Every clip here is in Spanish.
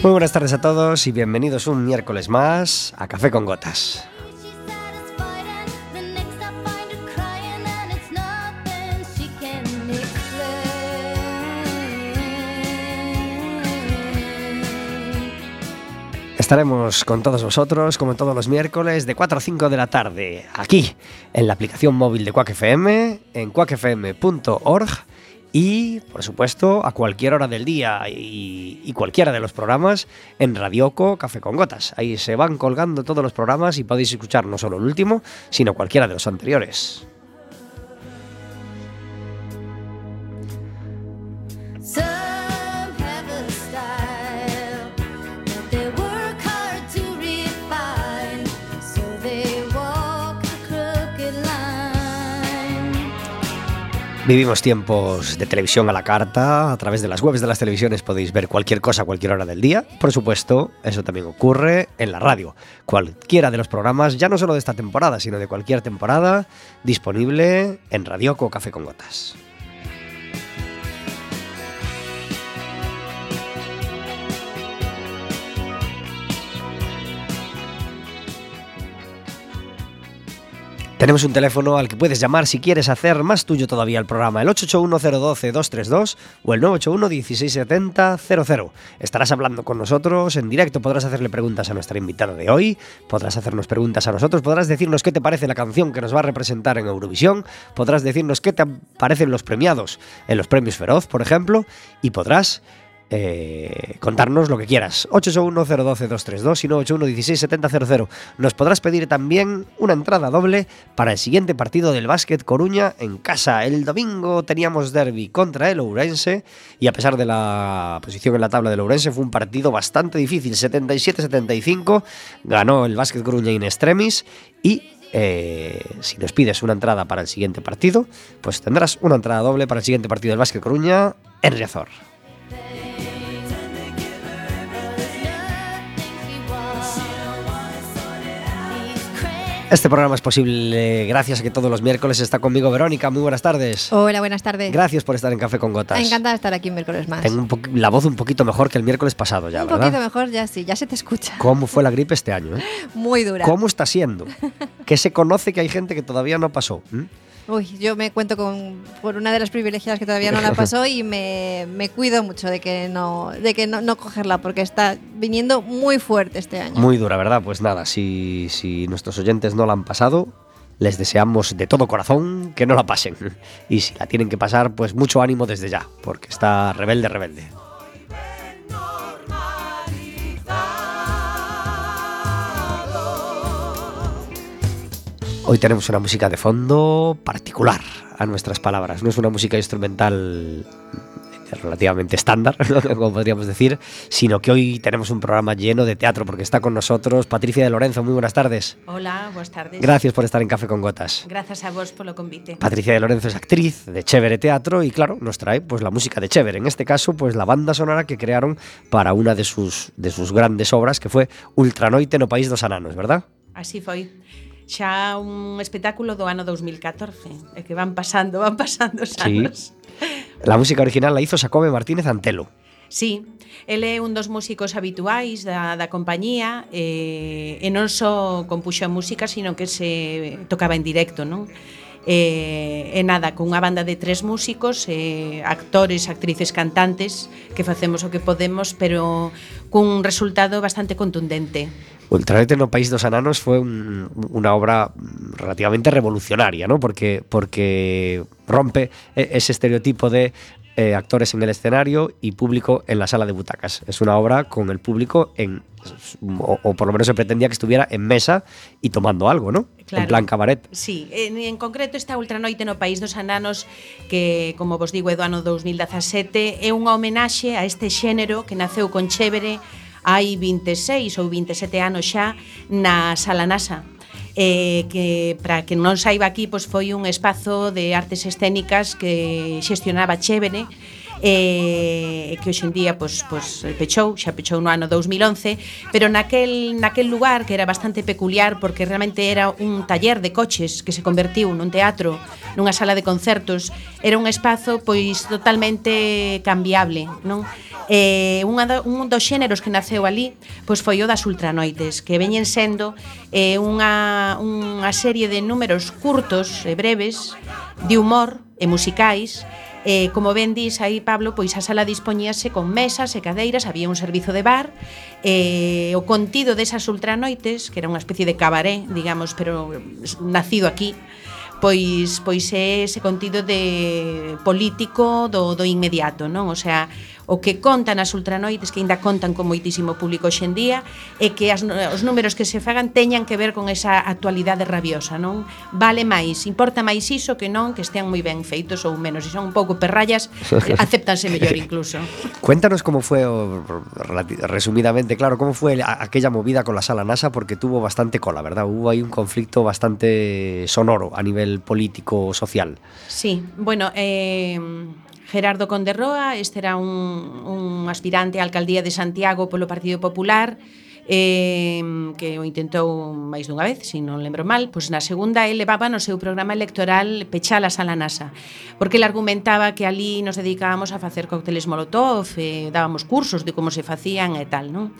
Muy buenas tardes a todos y bienvenidos un miércoles más a Café con Gotas. Estaremos con todos vosotros, como todos los miércoles, de 4 a 5 de la tarde, aquí, en la aplicación móvil de Quack FM, en quackfm.org y, por supuesto, a cualquier hora del día y, cualquiera de los programas en Radioco Café con Gotas. Ahí se van colgando todos los programas y podéis escuchar no solo el último, sino cualquiera de los anteriores. Vivimos tiempos de televisión a la carta, a través de las webs de las televisiones podéis ver cualquier cosa a cualquier hora del día. Por supuesto, eso también ocurre en la radio. Cualquiera de los programas, ya no solo de esta temporada, sino de cualquier temporada, disponible en Radioco Café con Gotas. Tenemos un teléfono al que puedes llamar si quieres hacer más tuyo todavía el programa, el 881-012-232 o el 981-1670-00. Estarás hablando con nosotros en directo, podrás hacerle preguntas a nuestra invitada de hoy, podrás hacernos preguntas a nosotros, podrás decirnos qué te parece la canción que nos va a representar en Eurovisión, podrás decirnos qué te parecen los premiados en los premios Feroz, por ejemplo, y podrás eh, contarnos lo que quieras. 881-012-232 y 981-1670-00. Nos podrás pedir también una entrada doble para el siguiente partido del Básquet Coruña en casa. El domingo teníamos derby contra el Ourense y a pesar de la posición en la tabla del Ourense fue un partido bastante difícil. 77-75 ganó el Básquet Coruña in extremis y eh, si nos pides una entrada para el siguiente partido, pues tendrás una entrada doble para el siguiente partido del Básquet Coruña en Riazor. Este programa es posible gracias a que todos los miércoles está conmigo Verónica. Muy buenas tardes. Hola, buenas tardes. Gracias por estar en Café con Gotas. Encantada de estar aquí un miércoles más. Tengo un la voz un poquito mejor que el miércoles pasado ya, un ¿verdad? Un poquito mejor ya sí, ya se te escucha. ¿Cómo fue la gripe este año? Eh? Muy dura. ¿Cómo está siendo? ¿Qué se conoce que hay gente que todavía no pasó? ¿Mm? Uy, yo me cuento con por una de las privilegiadas que todavía no la pasó y me, me cuido mucho de que no de que no, no, cogerla porque está viniendo muy fuerte este año. Muy dura, ¿verdad? Pues nada, si, si nuestros oyentes no la han pasado, les deseamos de todo corazón que no la pasen. Y si la tienen que pasar, pues mucho ánimo desde ya, porque está rebelde, rebelde. Hoy tenemos una música de fondo particular a nuestras palabras. No es una música instrumental relativamente estándar, como podríamos decir, sino que hoy tenemos un programa lleno de teatro porque está con nosotros Patricia de Lorenzo. Muy buenas tardes. Hola, buenas tardes. Gracias por estar en Café con Gotas. Gracias a vos por lo convite. Patricia de Lorenzo es actriz de Chévere Teatro y claro, nos trae pues la música de Chévere, en este caso pues la banda sonora que crearon para una de sus de sus grandes obras que fue Ultranoite no País dos Ananos, ¿verdad? Así foi xa un espectáculo do ano 2014, e que van pasando, van pasando os anos. Sí. La música original la hizo Sacome Martínez Antelo. Sí, el é un dos músicos habituais da, da compañía eh, e non só compuxo música, sino que se tocaba en directo, non? E, e nada, cunha banda de tres músicos, e, actores, actrices, cantantes, que facemos o que podemos, pero cun resultado bastante contundente. Ultranoite no País dos Ananos fue un, una obra relativamente revolucionaria, ¿no? Porque, porque rompe ese estereotipo de eh, actores en el escenario y público en la sala de butacas. Es una obra con el público en, o, o por lo menos se pretendía que estuviera en mesa y tomando algo, ¿no? Claro. En plan cabaret. Sí, en, en concreto esta Ultranoite no País dos Ananos que, como vos digo, é do ano 2017 é unha homenaxe a este xénero que naceu con Chévere hai 26 ou 27 anos xa na Sala NASA. Eh, que para que non saiba aquí, pois foi un espazo de artes escénicas que xestionaba Chévere e eh, que hoxe en día pois, pois, pechou, xa pechou no ano 2011 pero naquel, naquel lugar que era bastante peculiar porque realmente era un taller de coches que se convertiu nun teatro nunha sala de concertos era un espazo pois totalmente cambiable non? Eh, unha do, un dos xéneros que naceu ali pois foi o das ultranoites que veñen sendo eh, unha, unha serie de números curtos e breves de humor e musicais Eh, como ben dis aí, Pablo, pois a sala dispoñíase con mesas e cadeiras, había un servizo de bar, eh, o contido desas ultranoites, que era unha especie de cabaré, digamos, pero nacido aquí, pois pois é ese contido de político do do inmediato, non? O sea, o que contan as ultranoites que aínda contan con moitísimo público hoxendía e que as, os números que se fagan teñan que ver con esa actualidade rabiosa, non? Vale máis, importa máis iso que non que estean moi ben feitos ou menos, se son un pouco perrallas, acéptanse mellor incluso. Cuéntanos como foi o, resumidamente, claro, como foi aquella movida con la sala NASA porque tuvo bastante cola, ¿verdad? Hubo aí un conflicto bastante sonoro a nivel político social. Sí, bueno, eh Gerardo Conderroa, este era un, un aspirante á alcaldía de Santiago polo Partido Popular, eh, que o intentou máis dunha vez, se non lembro mal, pois na segunda ele levaba no seu programa electoral pechalas a la NASA, porque ele argumentaba que ali nos dedicábamos a facer cócteles molotov, eh, dábamos cursos de como se facían e tal, non?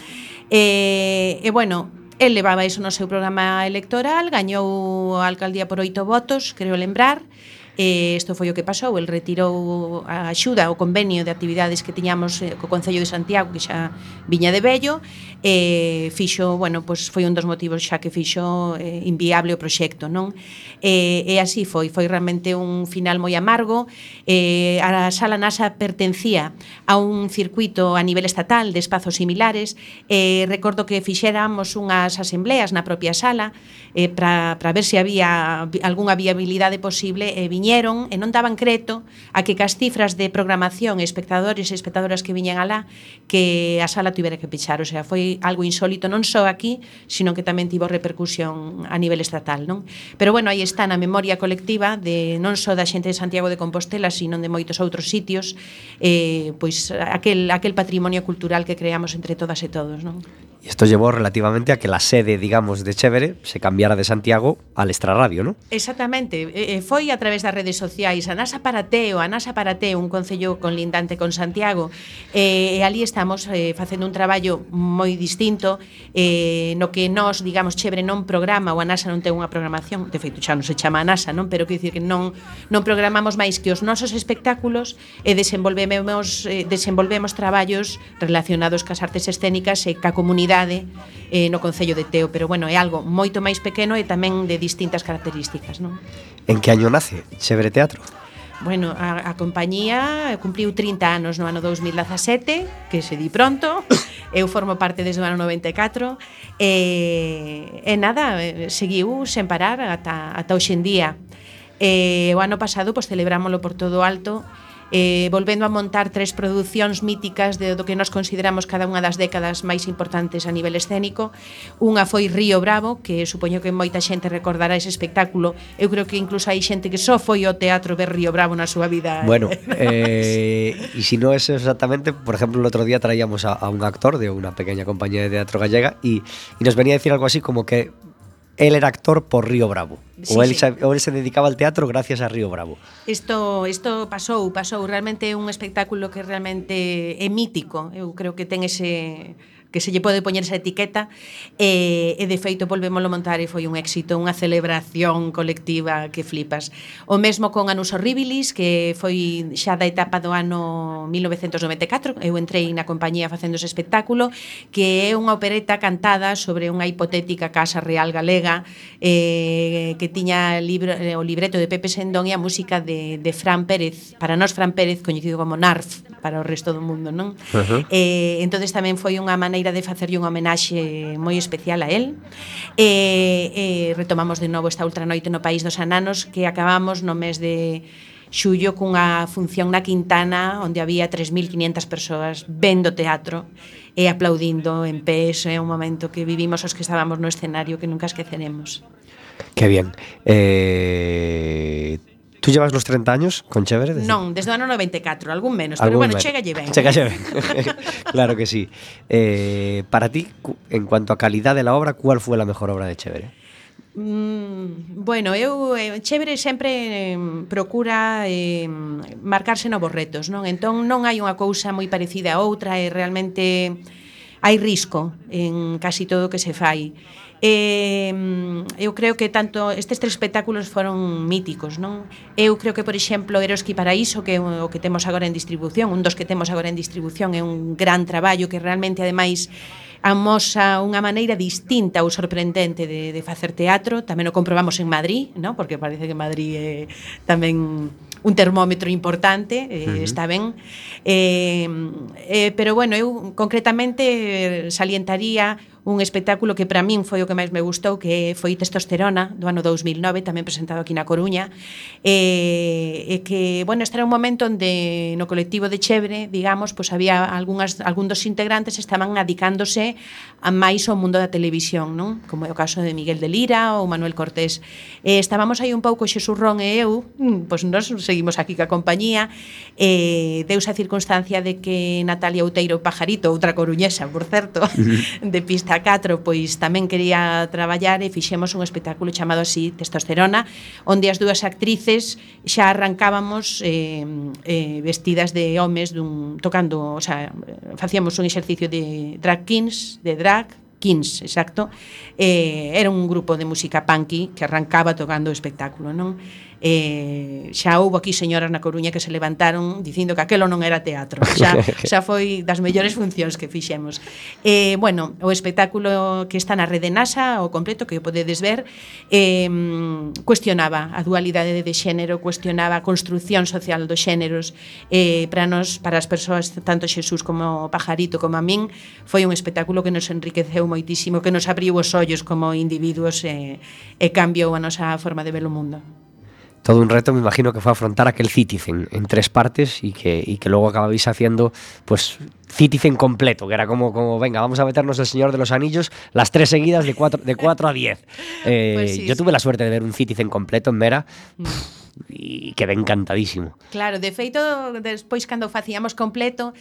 E, eh, e eh, bueno, el levaba iso no seu programa electoral, gañou a alcaldía por oito votos, creo lembrar, e E isto foi o que pasou, el retirou a axuda o convenio de actividades que tiñamos eh, co Concello de Santiago que xa viña de vello e fixo, bueno, pois foi un dos motivos xa que fixo eh, inviable o proxecto, non? E, e así foi, foi realmente un final moi amargo. Eh, a sala NASA pertencía a un circuito a nivel estatal de espazos similares. Eh, recordo que fixéramos unhas asembleas na propia sala eh, para ver se si había algunha viabilidade posible e viña viñeron e non daban creto a que cas cifras de programación e espectadores e espectadoras que viñan alá que a sala tuvera que pechar, o sea, foi algo insólito non só aquí, sino que tamén tivo repercusión a nivel estatal, non? Pero bueno, aí está na memoria colectiva de non só da xente de Santiago de Compostela, sino de moitos outros sitios, eh, pois aquel aquel patrimonio cultural que creamos entre todas e todos, non? Isto llevó relativamente a que la sede, digamos, de Chévere se cambiara de Santiago al Extraradio, ¿no? Exactamente, eh, foi a través da redes sociais a NASA para Teo, a NASA para Teo, un concello conlindante con Santiago. Eh, e ali estamos eh, facendo un traballo moi distinto eh, no que nós, digamos, Chebre non programa ou a NASA non ten unha programación, de feito xa non se chama a NASA, non? Pero quero dicir que non non programamos máis que os nosos espectáculos e desenvolvemos eh, desenvolvemos traballos relacionados cas artes escénicas e ca comunidade eh, no concello de Teo, pero bueno, é algo moito máis pequeno e tamén de distintas características, non? En que año nace Chebre Teatro? Bueno, a, a compañía eh, cumpliu 30 anos no ano 2017, que se di pronto. Eu formo parte desde o ano 94 e, e nada, eh, seguiu sen parar ata, ata hoxendía. E, o ano pasado pois, celebrámoslo por todo alto eh, volvendo a montar tres producións míticas de, do que nós consideramos cada unha das décadas máis importantes a nivel escénico. Unha foi Río Bravo, que supoño que moita xente recordará ese espectáculo. Eu creo que incluso hai xente que só foi ao teatro ver Río Bravo na súa vida. Bueno, eh, e se si non é exactamente, por exemplo, o outro día traíamos a, a un actor de unha pequena compañía de teatro gallega e nos venía a decir algo así como que él era actor por Río Bravo. Sí, o, él, sí. o él se dedicaba al teatro gracias a Río Bravo. Isto, isto pasou, pasou. Realmente é un espectáculo que realmente é mítico. Eu creo que ten ese que se lle pode poñer esa etiqueta e, e de feito volvémoslo montar e foi un éxito, unha celebración colectiva que flipas. O mesmo con Anus Horribilis, que foi xa da etapa do ano 1994, eu entrei na compañía facendo ese espectáculo, que é unha opereta cantada sobre unha hipotética Casa Real Galega eh, que tiña libro, o libreto de Pepe Sendón e a música de, de Fran Pérez, para nós Fran Pérez, coñecido como Narf, para o resto do mundo, non? Uh -huh. Eh, entonces tamén foi unha maneira de facerlle unha homenaxe moi especial a el. Eh, eh, retomamos de novo esta ultranoite no País dos Ananos que acabamos no mes de xullo cunha función na Quintana onde había 3.500 persoas vendo teatro e aplaudindo en pé, é un momento que vivimos os que estábamos no escenario que nunca esqueceremos. Que bien. Eh, Tú llevas los 30 años con Chévere? Desde... Non, desde o ano 94, algún menos, algún pero bueno, chegalle chega lle ben. Chega eh. lle ben, claro que sí. Eh, para ti, en cuanto a calidad de la obra, cuál foi a mejor obra de Chévere? Mm, bueno, eu eh, Chévere sempre eh, procura eh, marcarse novos retos, non? Entón non hai unha cousa moi parecida a outra e realmente hai risco en casi todo o que se fai eh, eu creo que tanto estes tres espectáculos foron míticos, non? Eu creo que, por exemplo, Eroski Paraíso, que é o que temos agora en distribución, un dos que temos agora en distribución, é un gran traballo que realmente, ademais, amosa unha maneira distinta ou sorprendente de, de facer teatro. Tamén o comprobamos en Madrid, ¿no? porque parece que Madrid é tamén un termómetro importante, eh, uh -huh. está ben. Eh, eh, pero, bueno, eu concretamente salientaría un espectáculo que para min foi o que máis me gustou, que foi Testosterona, do ano 2009, tamén presentado aquí na Coruña, e, e que, bueno, este era un momento onde no colectivo de Chebre, digamos, pois había algunhas, algún dos integrantes estaban adicándose a máis ao mundo da televisión, non? Como é o caso de Miguel de Lira ou Manuel Cortés. E estábamos aí un pouco Xesurrón e eu, mm, pois nos seguimos aquí ca compañía, e deus a circunstancia de que Natalia Outeiro Pajarito, outra coruñesa, por certo, de pista catro 4 pois tamén quería traballar e fixemos un espectáculo chamado así Testosterona, onde as dúas actrices xa arrancábamos eh, eh, vestidas de homes dun, tocando, o sea, facíamos un exercicio de drag kings, de drag, Kings, exacto, eh, era un grupo de música punky que arrancaba tocando o espectáculo, non? eh, xa houve aquí señoras na Coruña que se levantaron dicindo que aquelo non era teatro. Xa, xa foi das mellores funcións que fixemos. Eh, bueno, o espectáculo que está na rede NASA o completo que o podedes ver eh, cuestionaba a dualidade de xénero cuestionaba a construción social dos xéneros. Eh, para nos, para as persoas tanto Xesús como Pajarito como a min foi un espectáculo que nos enriqueceu moitísimo que nos abriu os ollos como individuos e, eh, e cambiou a nosa forma de ver o mundo. Todo un reto, me imagino que fue afrontar aquel Citizen en tres partes y que, y que luego acababais haciendo pues Citizen completo, que era como, como venga, vamos a meternos el Señor de los Anillos, las tres seguidas de 4 de cuatro a 10. Eh, pues sí, yo tuve la suerte de ver un Citizen completo en Mera. Mm. y quedé encantadísimo. Claro, de feito, despois cando facíamos completo,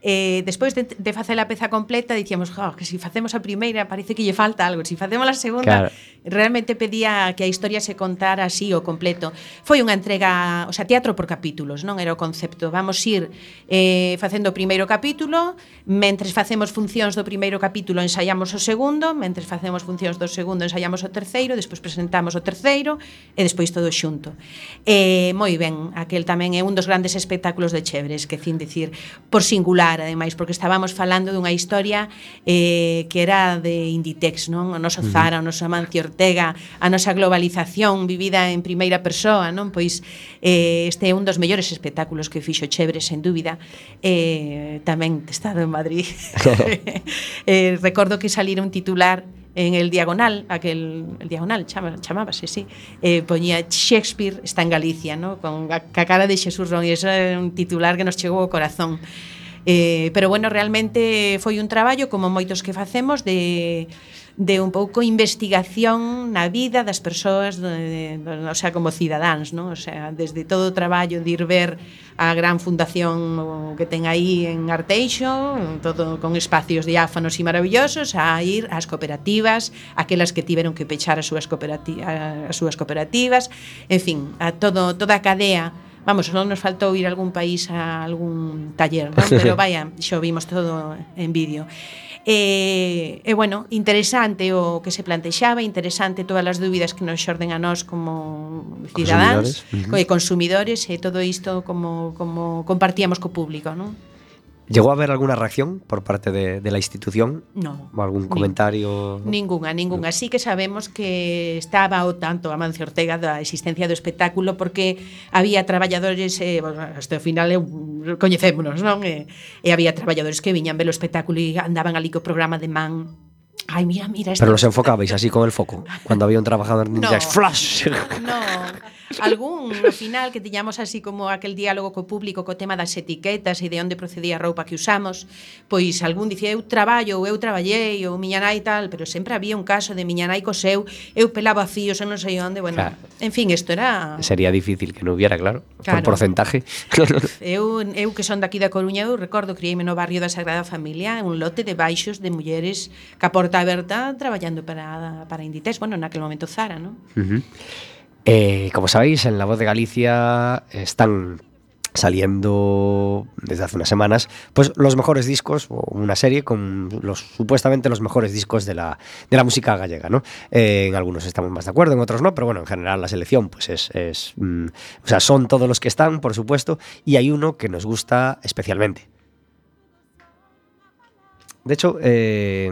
eh, despois de, de facer a peza completa dicíamos, oh, que se si facemos a primeira parece que lle falta algo, se si facemos a segunda claro. realmente pedía que a historia se contara así o completo. Foi unha entrega, o sea, teatro por capítulos, non era o concepto. Vamos ir eh, facendo o primeiro capítulo, mentres facemos funcións do primeiro capítulo ensaiamos o segundo, mentres facemos funcións do segundo ensaiamos o terceiro, despois presentamos o terceiro e despois todo xunto. Eh, moi ben, aquel tamén é un dos grandes espectáculos de Chebres, que cin decir, por singular similar, ademais, porque estábamos falando dunha historia eh, que era de Inditex, non? O noso Zara, o noso Amancio Ortega, a nosa globalización vivida en primeira persoa, non? Pois eh, este é un dos mellores espectáculos que fixo Chebre, sen dúbida. Eh, tamén estado en Madrid. eh, recordo que salir un titular en el Diagonal, aquel el Diagonal chama, chamábase, sí, eh, poñía Shakespeare está en Galicia, ¿no? con a, a cara de Xesús Ron, e iso é un titular que nos chegou ao corazón. Eh, pero bueno, realmente foi un traballo como moitos que facemos de de un pouco investigación na vida das persoas, de, de, o sea, como cidadáns, non? O sea, desde todo o traballo de ir ver a gran fundación que ten aí en Arteixo, todo con espacios diáfanos e maravillosos, a ir ás cooperativas, aquelas que tiveron que pechar as súas cooperativas, as súas cooperativas, en fin, a todo toda a cadea Vamos, non nos faltou ir a algún país a algún taller, non? pero vaya, xo vimos todo en vídeo. E, e bueno, interesante o que se plantexaba, interesante todas as dúbidas que nos xorden a nós como cidadáns, consumidores, uh -huh. consumidores e todo isto como, como compartíamos co público, non? ¿Llegó a haber alguna reacción por parte de, de la institución? No. ¿O algún comentario? Ninguna, ninguna. Sí que sabemos que estaba o tanto Amancio Ortega da existencia do espectáculo porque había traballadores, eh, bueno, hasta o final eh, coñecémonos, non? E, eh, e había traballadores que viñan ver o espectáculo e andaban ali co programa de man Ay, mira, mira. Este... Pero los enfocabais así con el foco. Cuando había un trabajador ninja, no, flash. No, algún no final que tiñamos así como aquel diálogo co público co tema das etiquetas e de onde procedía a roupa que usamos, pois algún dicía eu traballo ou eu traballei ou miña nai tal, pero sempre había un caso de miña nai co seu, eu pelaba fíos, en non sei onde, bueno, claro. en fin, isto era Sería difícil que non hubiera, claro, claro. por porcentaje. eu eu que son daqui da Coruña, eu recordo criei-me no barrio da Sagrada Familia, un lote de baixos de mulleres que a porta aberta traballando para para Inditex, bueno, naquele momento Zara, non? Uh -huh. Eh, como sabéis, en La Voz de Galicia están saliendo desde hace unas semanas pues los mejores discos o una serie con los supuestamente los mejores discos de la, de la música gallega ¿no? Eh, en algunos estamos más de acuerdo en otros no pero bueno en general la selección pues es, mm, o sea son todos los que están por supuesto y hay uno que nos gusta especialmente de hecho eh,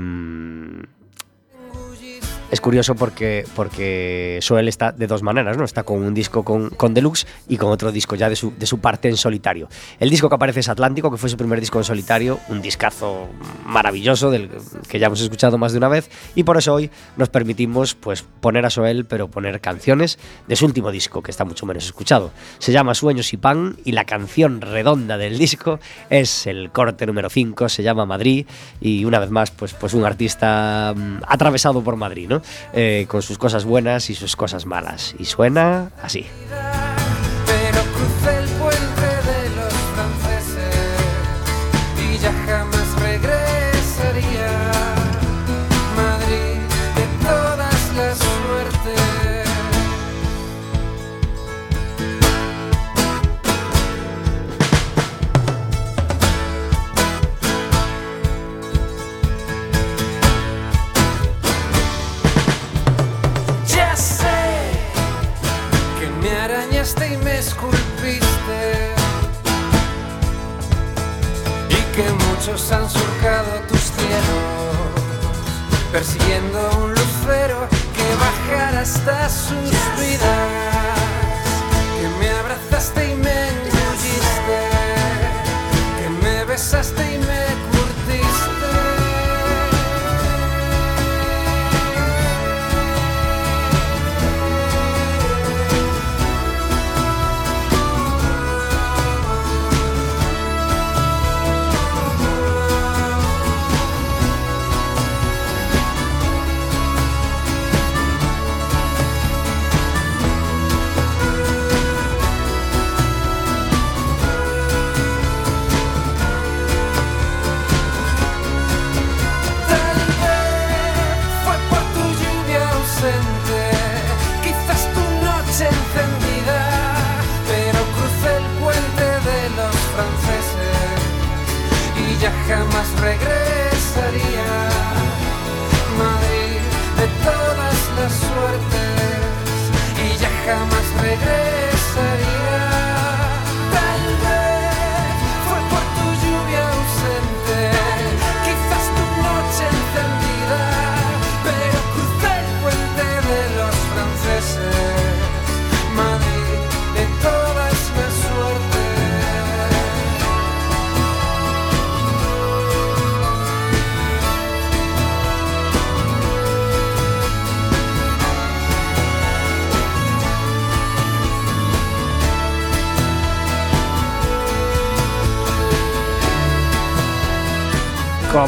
es curioso porque, porque Soel está de dos maneras, ¿no? Está con un disco con, Deluxe y con otro disco ya de su, de su parte en solitario. El disco que aparece es Atlántico, que fue su primer disco en solitario, un discazo maravilloso del que ya hemos escuchado más de una vez y por eso hoy nos permitimos pues poner a Soel, pero poner canciones de su último disco, que está mucho menos escuchado. Se llama Sueños y Pan y la canción redonda del disco es el corte número 5, se llama Madrid y una vez más pues, pues un artista mm, atravesado por Madrid, ¿no? Eh, con sus cosas buenas y sus cosas malas. Y suena así.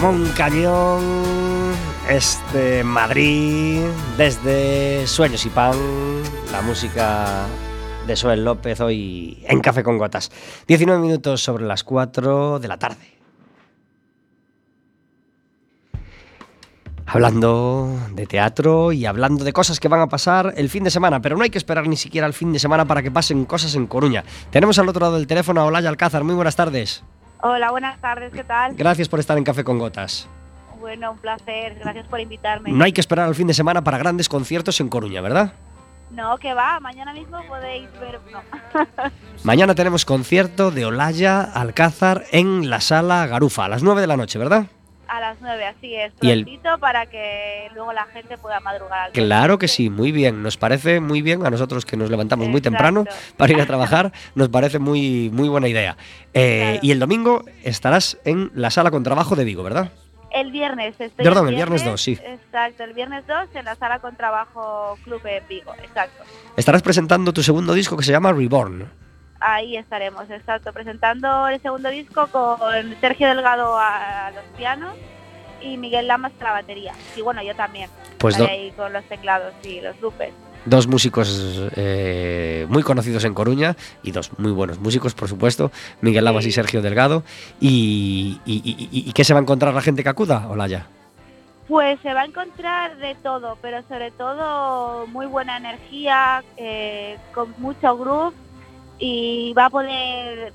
Como un cañón, este Madrid, desde Sueños y Pan, la música de Soel López hoy en Café con Gotas. 19 minutos sobre las 4 de la tarde. Hablando de teatro y hablando de cosas que van a pasar el fin de semana, pero no hay que esperar ni siquiera el fin de semana para que pasen cosas en Coruña. Tenemos al otro lado del teléfono a Olaya Alcázar. Muy buenas tardes. Hola, buenas tardes, ¿qué tal? Gracias por estar en Café con Gotas. Bueno, un placer, gracias por invitarme. No hay que esperar al fin de semana para grandes conciertos en Coruña, ¿verdad? No, que va, mañana mismo podéis ver uno. Mañana tenemos concierto de Olaya Alcázar en la sala Garufa a las 9 de la noche, ¿verdad? A las 9, así es, Y el- para que luego la gente pueda madrugar. Claro que sí, muy bien. Nos parece muy bien a nosotros que nos levantamos muy temprano para ir a trabajar. Nos parece muy, muy buena idea. Eh, Claro. Y el domingo estarás en la sala con trabajo de Vigo, ¿verdad? El viernes. Estoy Perdón, el viernes 2, sí. Exacto, el viernes 2 en la sala con trabajo Club en Vigo, exacto. Estarás presentando tu segundo disco que se llama Reborn. Ahí estaremos, exacto, presentando el segundo disco con Sergio Delgado a, los pianos y Miguel Lamas a la batería. Y bueno, yo también. Pues do- ahí con los teclados y los loopers. dos músicos eh, muy conocidos en Coruña y dos muy buenos músicos, por supuesto, Miguel Lamas y. Sergio Delgado. ¿Y, y, y- y- y qué se va a encontrar la gente que acuda, Olaya? Pues se va a encontrar de todo, pero sobre todo muy buena energía, eh, con mucho groove y va a poder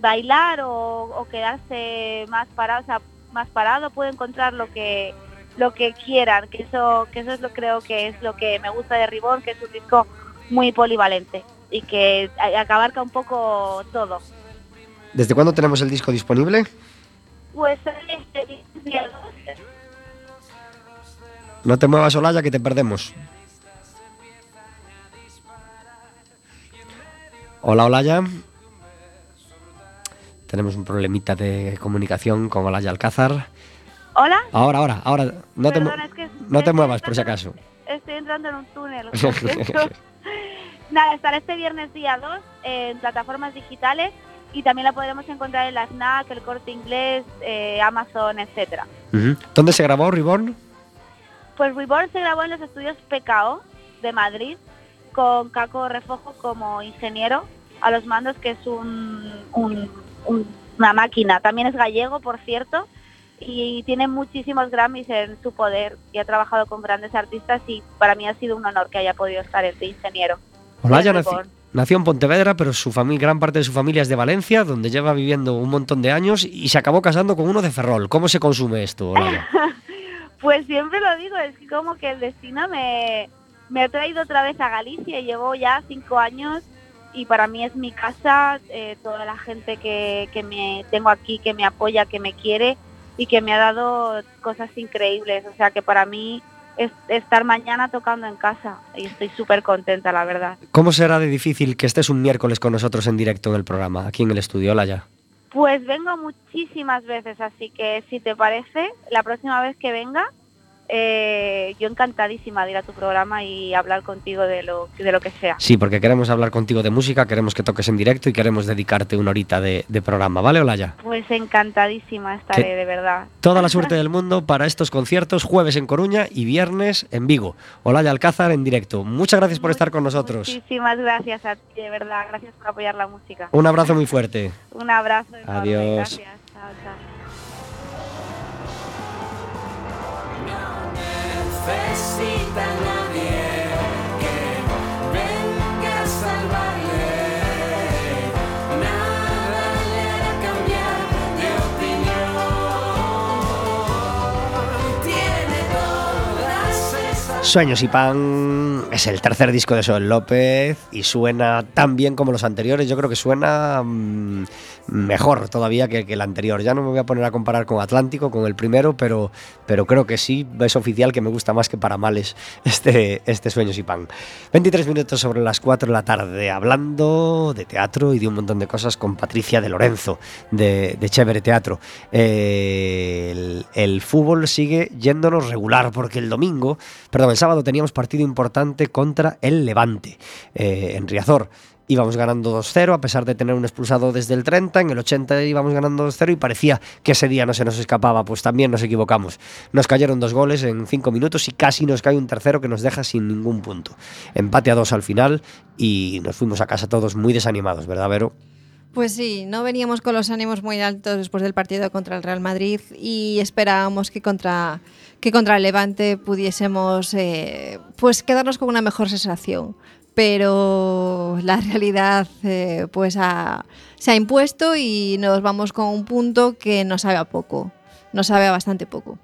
bailar o, o quedarse más parado, o sea, más parado, puede encontrar lo que lo que quieran, que eso que eso es lo creo que es lo que me gusta de Ribón, que es un disco muy polivalente y que abarca un poco todo. ¿Desde cuándo tenemos el disco disponible? Pues este No te muevas, Olaya, que te perdemos. Hola, Olaya. Tenemos un problemita de comunicación con Olaya Alcázar. Hola. Ahora, ahora, ahora. No te, es que no te muevas, por si acaso. Estoy entrando en un túnel. Nada, estará este viernes día 2 en plataformas digitales y también la podremos encontrar en la SNAC, el Corte Inglés, eh, Amazon, etcétera. ¿Dónde se grabó Reborn? Pues Reborn se grabó en los estudios PKO de Madrid con Caco Refojo como ingeniero a los mandos, que es un, un- un- una máquina. También es gallego, por cierto, y tiene muchísimos Grammys en su poder y ha trabajado con grandes artistas y para mí ha sido un honor que haya podido estar este ingeniero. Olaya de naci- Reborn. nació en Pontevedra, pero su familia, gran parte de su familia es de Valencia, donde lleva viviendo un montón de años y se acabó casando con uno de Ferrol. ¿Cómo se consume esto, Olaya? Pues siempre lo digo, es que como que el destino me, me ha traído otra vez a Galicia. Llevo ya cinco años y para mí es mi casa, eh, toda la gente que, que me tengo aquí, que me apoya, que me quiere y que me ha dado cosas increíbles. O sea que para mí es estar mañana tocando en casa y estoy súper contenta, la verdad. ¿Cómo será de difícil que estés un miércoles con nosotros en directo en el programa, aquí en el estudio, Olaya? Pues vengo muchísimas veces, así que si te parece, la próxima vez que venga, eh, yo encantadísima de ir a tu programa y hablar contigo de lo, de lo que sea. Sí, porque queremos hablar contigo de música, queremos que toques en directo y queremos dedicarte una horita de, de programa, ¿vale, Olaya? Pues encantadísima estaré, de verdad. Toda la suerte del mundo para estos conciertos, jueves en Coruña y viernes en Vigo. Olaya Alcázar en directo. Muchas gracias por estar con nosotros. Muchísimas gracias a ti, de verdad. Gracias por apoyar la música. Un abrazo muy fuerte. Un abrazo. enorme, Adiós. Gracias. Chao, chao. Hispanic. Sueños y pan es el tercer disco de Soel López y suena tan bien como los anteriores. Yo creo que suena mm, mejor todavía que, que el anterior. Ya no me voy a poner a comparar con Atlántico, con el primero, pero, pero creo que sí es oficial que me gusta más que para males este, este Sueños y pan. 23 minutos sobre las 4 de la tarde, hablando de teatro y de un montón de cosas con Patricia de Lorenzo, de, de Chévere Teatro. Eh, el, el fútbol sigue yéndonos regular porque el domingo, perdón, el sábado teníamos partido importante contra el Levante eh, en Riazor. Íbamos ganando 2-0 a pesar de tener un expulsado desde el 30, en el 80 íbamos ganando 2-0 y parecía que ese día no se nos escapaba, pues también nos equivocamos. Nos cayeron dos goles en cinco minutos y casi nos cae un tercero que nos deja sin ningún punto. Empate a dos al final y nos fuimos a casa todos muy desanimados, ¿verdad, Vero? Pues sí, no veníamos con los ánimos muy altos después del partido contra el Real Madrid y esperábamos que contra, que contra el Levante pudiésemos eh, pues quedarnos con una mejor sensación. Pero la realidad eh, pues se ha impuesto y nos vamos con un punto que nos sabe a poco, nos sabe a bastante poco.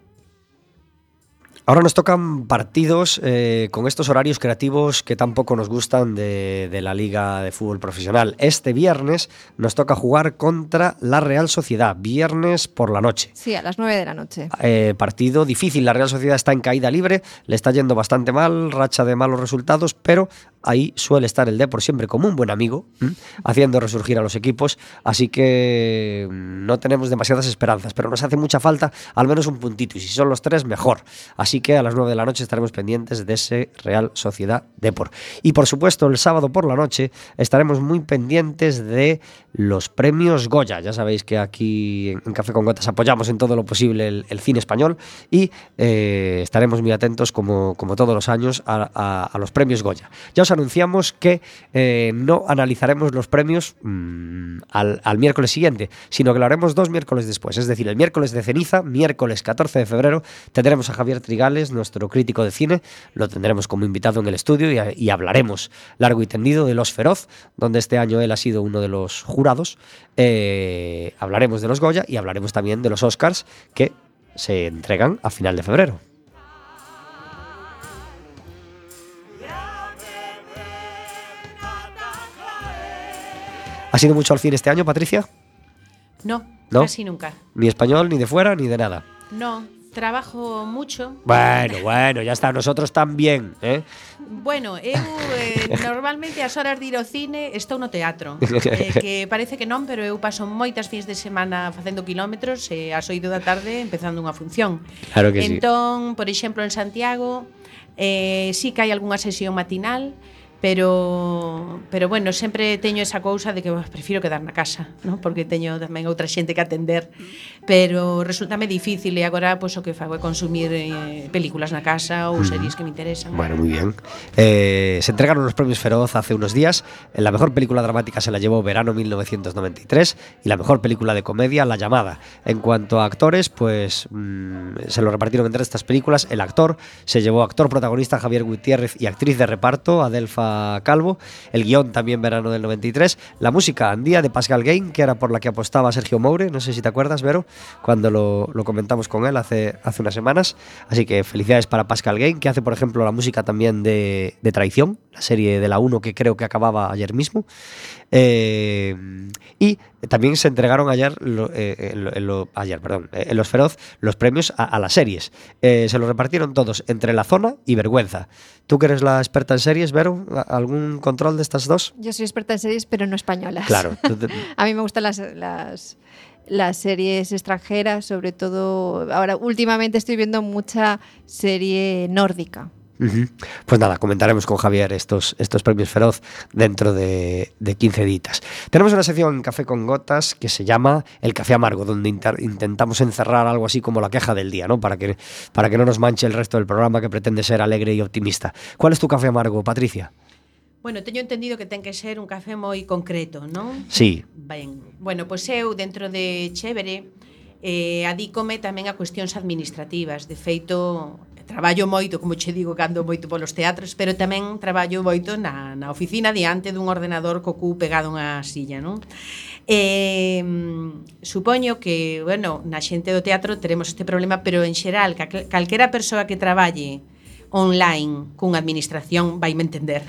Ahora nos tocan partidos eh, con estos horarios creativos que tampoco nos gustan de, de la Liga de Fútbol Profesional. Este viernes nos toca jugar contra la Real Sociedad, viernes por la noche. Sí, a las 9 de la noche. Eh, partido difícil, la Real Sociedad está en caída libre, le está yendo bastante mal, racha de malos resultados, pero ahí suele estar el Depor siempre como un buen amigo, haciendo resurgir a los equipos, así que mm, no tenemos demasiadas esperanzas, pero nos hace mucha falta al menos un puntito, y si son los tres, mejor. Así que a las 9 de la noche estaremos pendientes de ese Real Sociedad Depor. Y por supuesto, el sábado por la noche estaremos muy pendientes de los premios Goya. Ya sabéis que aquí en Café con Gotas apoyamos en todo lo posible el, cine español y eh, estaremos muy atentos, como, como todos los años, a, a- a los premios Goya. Ya os anunciamos que eh, no analizaremos los premios mm, al, miércoles siguiente, sino que lo haremos dos miércoles después. Es decir, el miércoles de ceniza, miércoles 14 de febrero, tendremos a Javier Trigales, nuestro crítico de cine, lo tendremos como invitado en el estudio y, y hablaremos largo y tendido de Los Feroz, donde este año él ha sido uno de los jurados. Eh, hablaremos de los Goya y hablaremos también de los Oscars que se entregan a final de febrero. ¿Has ido mucho al cine este año, Patricia? No, ¿No? casi nunca. Ni español, ni de fuera, ni de nada. No, trabajo mucho. Bueno, bueno, ya está, nosotros también, eh? Bueno, eu eh, normalmente as horas de ir ao cine estou no teatro eh, Que parece que non, pero eu paso moitas fins de semana facendo kilómetros E eh, ás 8 da tarde empezando unha función Claro que entón, sí Entón, por exemplo, en Santiago eh, Sí que hai algunha sesión matinal Pero, pero bueno, sempre teño esa cousa de que bah, prefiro quedar na casa, ¿no? porque teño tamén outra xente que atender, pero resultame difícil e agora pois, o que fago é consumir eh, películas na casa ou series que me interesan. Bueno, muy bien. Eh, se entregaron los premios Feroz hace unos días. La mejor película dramática se la llevó Verano 1993 y la mejor película de comedia La Llamada. En cuanto a actores, pues mm, se lo repartieron entre estas películas. El actor se llevó actor protagonista Javier Gutiérrez y actriz de reparto Adelfa Calvo. El guion también Verano del 93. La música Andía de Pascal Gain, que era por la que apostaba Sergio Moure. No sé si te acuerdas, Vero, cuando lo, comentamos con él hace, hace unas semanas. Así que felicidades para Pascal Gain, que hace, por ejemplo, la música también de, de Traición, la serie de la 1 que creo que acababa ayer mismo. Eh, y también se entregaron ayer, lo- eh, en lo- en lo- ayer, perdón, eh, en Los Feroz, los premios a, a las series. Eh, se los repartieron todos entre La Zona y Vergüenza. ¿Tú que eres la experta en series, Vero? ¿A- ¿Algún control de estas dos? Yo soy experta en series, pero no españolas. Claro. te- A mí me gustan las, las, las series extranjeras, sobre todo. Ahora, últimamente estoy viendo mucha serie nórdica. Pues nada, comentaremos con Javier estos, estos premios Feroz dentro de, de 15 ditas. Tenemos una sección en Café con Gotas que se llama El Café Amargo, donde intentamos encerrar algo así como la queja del día, ¿no? Para que, para que no nos manche el resto del programa que pretende ser alegre y optimista. ¿Cuál es tu café amargo, Patricia? Bueno, teño entendido que ten que ser un café moi concreto, non? Sí. Ben, bueno, pois eu dentro de Chévere eh, adícome tamén a cuestións administrativas. De feito, traballo moito, como che digo, cando moito polos teatros, pero tamén traballo moito na, na oficina diante dun ordenador co cu pegado unha silla, non? Eh, supoño que, bueno, na xente do teatro teremos este problema, pero en xeral, calquera persoa que traballe online cunha administración vai me entender.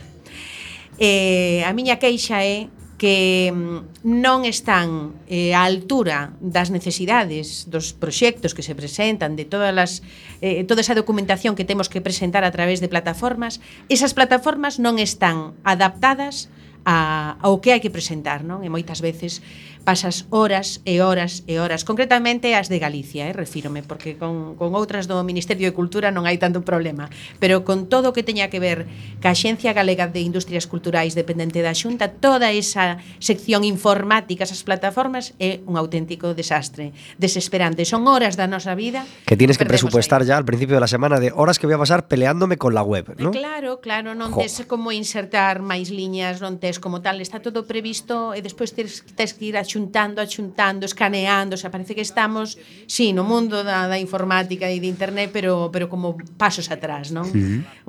Eh, a miña queixa é que mm, non están eh, á altura das necesidades dos proxectos que se presentan, de todas as eh, toda esa documentación que temos que presentar a través de plataformas, esas plataformas non están adaptadas a, ao que hai que presentar, non? E moitas veces pasas horas e horas e horas, concretamente as de Galicia, eh, refírome, porque con, con outras do Ministerio de Cultura non hai tanto problema, pero con todo o que teña que ver ca Xencia Galega de Industrias Culturais dependente da Xunta, toda esa sección informática, esas plataformas, é un auténtico desastre, desesperante. Son horas da nosa vida que tienes que presupuestar ahí. ya al principio de la semana de horas que voy a pasar peleándome con la web, ¿no? Eh, claro, claro, non jo. tes como insertar máis liñas, non tes como tal, está todo previsto e despois tes, tes que ir a achuntando, achuntando, escaneando, o sea, parece que estamos, sí, no mundo da, da informática e de internet, pero pero como pasos atrás, non?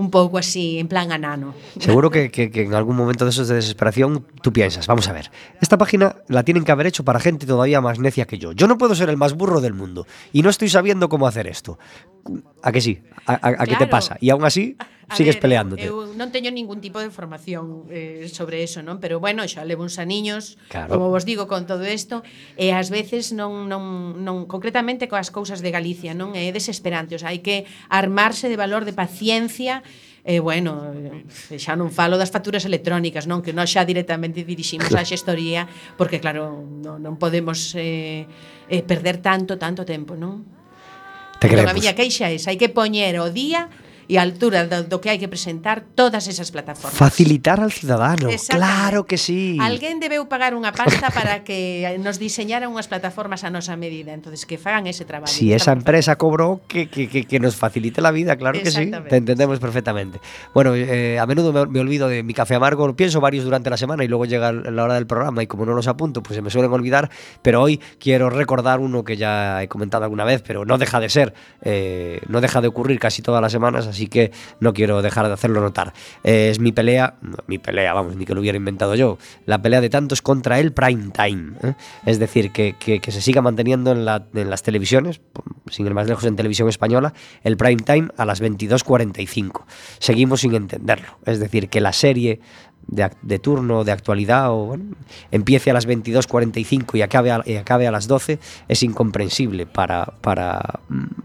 Un pouco así, en plan anano. Seguro que, que- que en algún momento de esos de desesperación tú piensas, vamos a ver, esta página la tienen que haber hecho para gente todavía más necia que yo. Yo no puedo ser el más burro del mundo y no estoy sabiendo cómo hacer esto. ¿A que sí? ¿A, a- a qué te pasa? Y aún así A Sigues ver, peleándote. Eu non teño ningún tipo de formación eh, sobre eso, non? Pero bueno, xa levo uns aniños, claro. como vos digo, con todo isto, e ás veces non, non, non concretamente coas cousas de Galicia, non? É desesperante, o sea, hai que armarse de valor, de paciencia, E eh, bueno, xa non falo das facturas electrónicas, non que nós xa directamente diriximos á xestoría, porque claro, non, non podemos eh, eh, perder tanto, tanto tempo, non? Te queremos. A miña queixa é esa, hai que poñer o día a altura do, do que hai que presentar todas esas plataformas. Facilitar al ciudadano. Claro que sí. Alguén debeu pagar unha pasta para que nos diseñaran unhas plataformas a nosa medida, entonces que fagan ese traballo. Si esa empresa cobró, que, que, que, que nos facilite la vida, claro que sí. Te entendemos perfectamente. Bueno, eh, a menudo me, me olvido de mi café amargo, pienso varios durante la semana y luego llega la hora del programa y como no los apunto, pues se me suelen olvidar. Pero hoy quiero recordar uno que ya he comentado alguna vez, pero no deja de ser, eh, no deja de ocurrir casi todas las semanas, así que no quiero dejar de hacerlo notar. Es mi pelea, mi pelea, vamos, ni que lo hubiera inventado yo, la pelea de tantos contra el prime time. ¿eh? Es decir, que, que- se siga manteniendo en, en las televisiones, sin ir más lejos en televisión española, el prime time a las 22.45. Seguimos sin entenderlo. Es decir, que la serie de, turno, de actualidad, o, empiece a las 22.45 y acabe a, y acabe a las 12, es incomprensible para, para,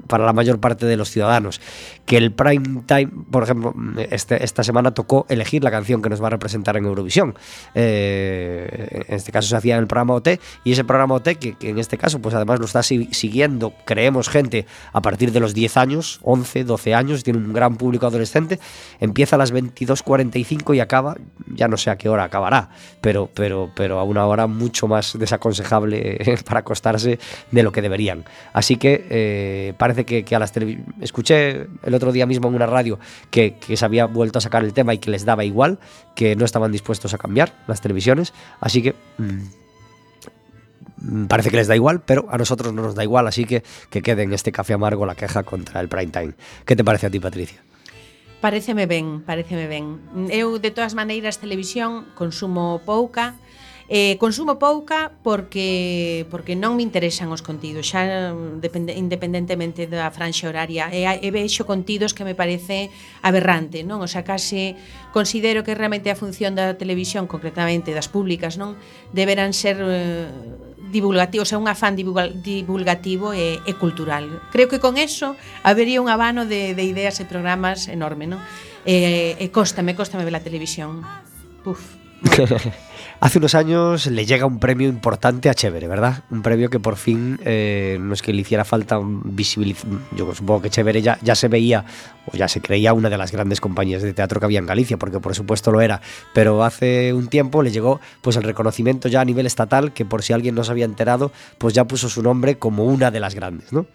para la mayor parte de los ciudadanos. Que el prime time, por ejemplo, este- esta semana tocó elegir la canción que nos va a representar en Eurovisión. Eh, en este caso se hacía en el programa OT, y ese programa OT, que, que en este caso, pues además lo está si- siguiendo, creemos, gente a partir de los 10 años, 11, 12 años, tiene un gran público adolescente, empieza a las 22.45 y acaba, ya no sé a qué hora acabará, pero, pero, pero a una hora mucho más desaconsejable eh, para acostarse de lo que deberían. Así que eh, parece que, que a las Escuché el otro día mismo en una radio que, que se había vuelto a sacar el tema y que les daba igual, que no estaban dispuestos a cambiar las televisiones, así que... mm, Parece que les da igual, pero a nosotros no nos da igual, así que que quede en este café amargo la queja contra el prime time. ¿Qué te parece a ti, Patricia? Pareceme ben, pareceme ben. Eu de todas maneiras televisión consumo pouca, Eh, consumo pouca porque porque non me interesan os contidos, xa depende, independentemente da franxa horaria. E, e vexo contidos que me parece aberrante, non? O sea, case considero que realmente a función da televisión, concretamente das públicas, non, deberán ser eh, divulgativo, o sea, un afán divulgativo e, e cultural. Creo que con eso habería un abano de, de ideas e programas enorme, non? E, e cóstame, cóstame ver a televisión. Puf. Bueno. Hace unos años le llega un premio importante a Chévere, ¿verdad? Un premio que por fin eh, no es que le hiciera falta visibilizar. Yo supongo que Chévere ya, ya se veía o ya se creía una de las grandes compañías de teatro que había en Galicia, porque por supuesto lo era. Pero hace un tiempo le llegó pues el reconocimiento ya a nivel estatal, que por si alguien no se había enterado, pues ya puso su nombre como una de las grandes, ¿no?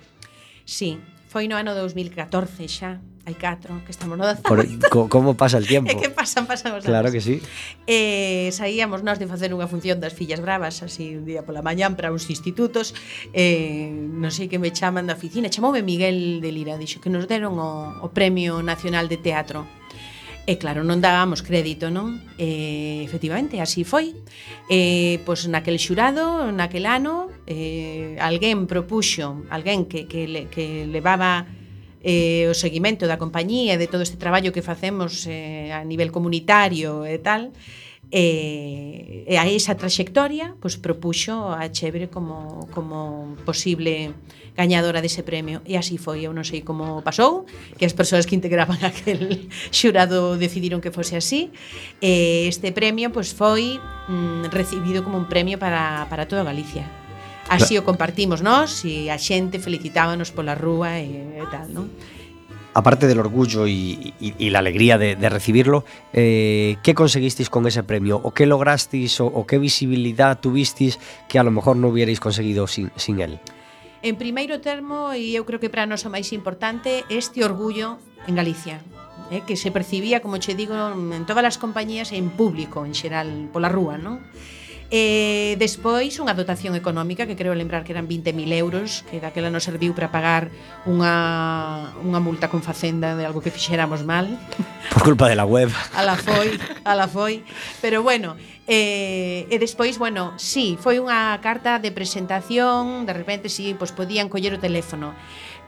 Sí, foi no ano 2014 xa, hai catro, que estamos no 18. Por, co, como pasa el tiempo. É que pasan, pasan os anos. Claro que sí. Eh, saíamos nós de facer unha función das fillas bravas, así un día pola mañán para uns institutos, eh, non sei que me chaman da oficina, chamoume Miguel de Lira, dixo que nos deron o, o Premio Nacional de Teatro. E claro, non dábamos crédito, non? E, efectivamente, así foi. E, pois naquel xurado, naquel ano, eh, alguén propuxo, alguén que, que, le, que levaba eh, o seguimento da compañía e de todo este traballo que facemos eh, a nivel comunitario e tal, e, e a esa traxectoria pois propuxo a Chebre como, como posible gañadora dese premio. E así foi, eu non sei como pasou que as persoas que integraban aquel xurado decidiron que fose así. E este premio pois foi mm, recibido como un premio para, para toda Galicia. Así o compartimos nós e a xente felicitábanos pola rúa e, e tal, non? aparte del orgullo y, y, y la alegría de, de recibirlo, eh, ¿qué conseguisteis con ese premio? ¿O qué lograsteis o, o, qué visibilidad tuvisteis que a lo mejor no hubierais conseguido sin, sin él? En primeiro termo, e eu creo que para nós o máis importante, este orgullo en Galicia, eh, que se percibía, como che digo, en todas as compañías e en público, en xeral, pola rúa, non? E despois unha dotación económica que creo lembrar que eran 20.000 euros, que daquela nos serviu para pagar unha, unha multa con facenda de algo que fixéramos mal. Por culpa de la web. A la foi, a la foi. Pero bueno, eh, e despois, bueno, sí, foi unha carta de presentación, de repente sí, pois podían coller o teléfono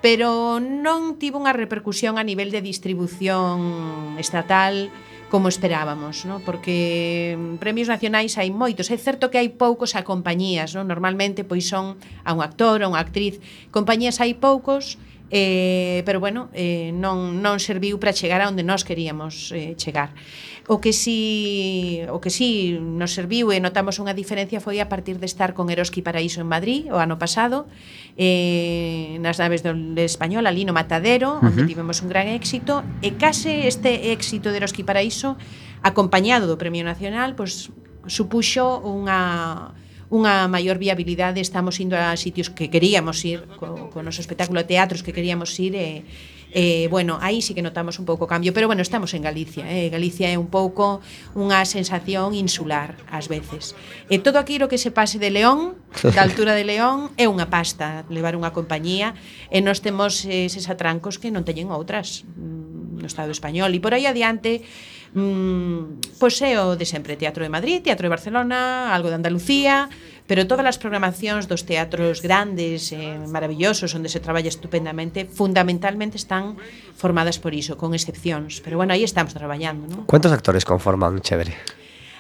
pero non tivo unha repercusión a nivel de distribución estatal como esperábamos, ¿no? porque premios nacionais hai moitos, é certo que hai poucos a compañías, ¿no? normalmente pois son a un actor, a unha actriz, compañías hai poucos, eh, pero bueno, eh, non, non serviu para chegar a onde nós queríamos eh, chegar. O que si o que si nos serviu e notamos unha diferencia foi a partir de estar con Eroski Paraíso en Madrid o ano pasado, eh, nas naves do Español, ali no Matadero, uh -huh. onde tivemos un gran éxito, e case este éxito de Eroski Paraíso acompañado do Premio Nacional, pois supuxo unha unha maior viabilidade, estamos indo a sitios que queríamos ir co, co noso espectáculo a teatros que queríamos ir e eh, eh, bueno, aí sí que notamos un pouco cambio, pero bueno, estamos en Galicia, eh? Galicia é un pouco unha sensación insular ás veces. E todo aquilo que se pase de León, da altura de León, é unha pasta, levar unha compañía, e nós temos eses atrancos que non teñen outras mm, no Estado español. E por aí adiante, mm, pois é o de sempre, Teatro de Madrid, Teatro de Barcelona, algo de Andalucía, pero todas as programacións dos teatros grandes, eh, maravillosos, onde se traballa estupendamente, fundamentalmente están formadas por iso, con excepcións. Pero bueno, aí estamos traballando, non? Cuántos actores conforman Chévere?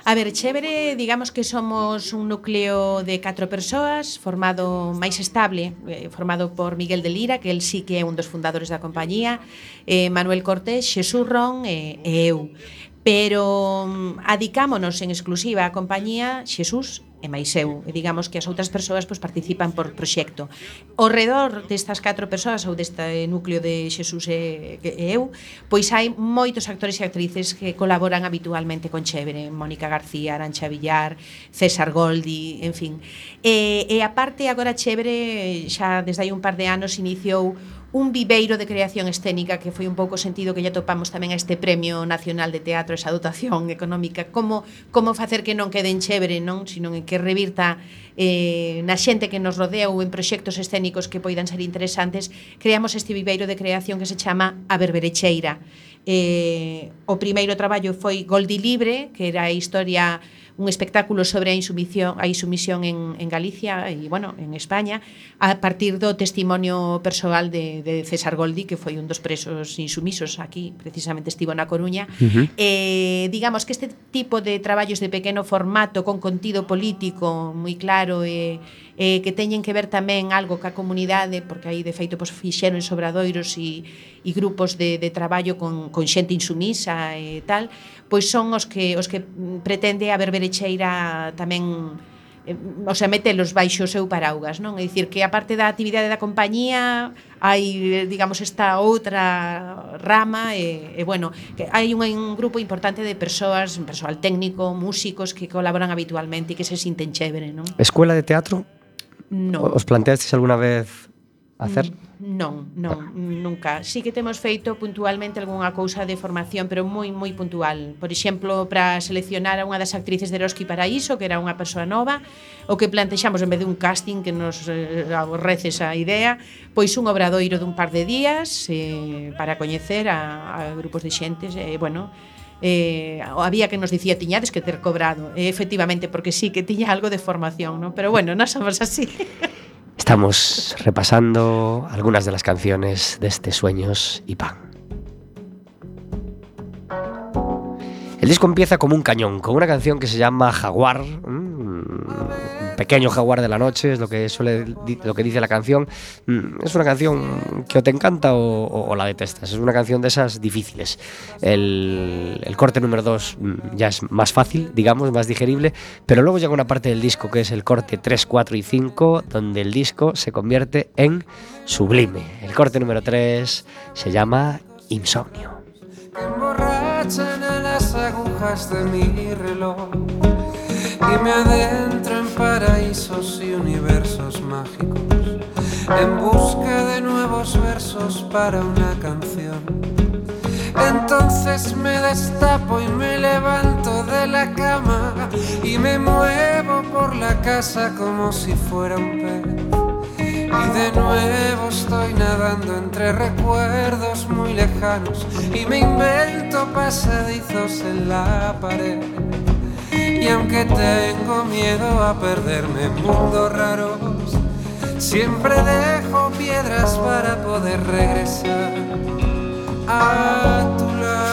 A ver, Chévere, digamos que somos un núcleo de catro persoas formado máis estable, eh, formado por Miguel de Lira, que el sí que é un dos fundadores da compañía, eh, Manuel Cortés, Xesús Ron e, e eu pero mm, adicámonos en exclusiva á compañía Xesús e máis eu, e digamos que as outras persoas pois participan por proxecto. Ao redor destas catro persoas ou deste núcleo de Xesús e, e eu, pois hai moitos actores e actrices que colaboran habitualmente con Chevere, Mónica García, Arancha Villar, César Goldi, en fin. E, e a parte agora Chevere xa desde hai un par de anos iniciou un viveiro de creación escénica que foi un pouco o sentido que lle topamos tamén a este Premio Nacional de Teatro, esa dotación económica, como como facer que non queden chévere, non, sino que revirta eh, na xente que nos rodea ou en proxectos escénicos que poidan ser interesantes, creamos este viveiro de creación que se chama A Berberecheira. Eh, o primeiro traballo foi Goldi Libre, que era a historia un espectáculo sobre a insumisión, a insumisión en, en Galicia e, bueno, en España, a partir do testimonio persoal de, de César Goldi, que foi un dos presos insumisos aquí, precisamente estivo na Coruña. Uh -huh. eh, digamos que este tipo de traballos de pequeno formato, con contido político moi claro e... Eh, eh, que teñen que ver tamén algo ca comunidade, porque aí de feito pois, fixeron sobradoiros e, e grupos de, de traballo con, con xente insumisa e tal, pois son os que, os que pretende a berberecheira tamén eh, o sea, metelos baixo o seu paraugas, non? É dicir, que a parte da actividade da compañía hai, digamos, esta outra rama e, e bueno, que hai un, un grupo importante de persoas, persoal técnico, músicos que colaboran habitualmente e que se sinten chévere, non? Escola de teatro? Non. Os planteastes alguna vez hacer? Non, non, nunca. Sí que temos feito puntualmente algunha cousa de formación, pero moi moi puntual. Por exemplo, para seleccionar a unha das actrices de Eroski Paraíso, que era unha persoa nova, o que plantexamos en vez de un casting que nos eh, aborrece esa idea, pois un obradoiro dun par de días eh, para coñecer a, a grupos de xentes, eh, bueno, eh, había que nos dicía tiñades que ter cobrado e efectivamente porque sí que tiña algo de formación ¿no? pero bueno, non somos así Estamos repasando algunas de las canciones de este Sueños y Pan. El disco empieza como un cañón, con una canción que se llama Jaguar, pequeño jaguar de la noche, es lo que suele lo que dice la canción. Mm, es una canción que o te encanta o, o la detestas. Es una canción de esas difíciles. El, el corte número 2 mm, ya es más fácil, digamos, más digerible, pero luego llega una parte del disco que es el corte 3, 4 y 5, donde el disco se convierte en sublime. El corte número 3 se llama Insomnio. agujas de mi reloj y me adentro en paraísos y universos mágicos en busca de nuevos versos para una canción. Entonces me destapo y me levanto de la cama y me muevo por la casa como si fuera un pez. Y de nuevo estoy nadando entre recuerdos muy lejanos y me invento pasadizos en la pared. Y aunque tengo miedo a perderme en mundos raros, siempre dejo piedras para poder regresar a tu lado.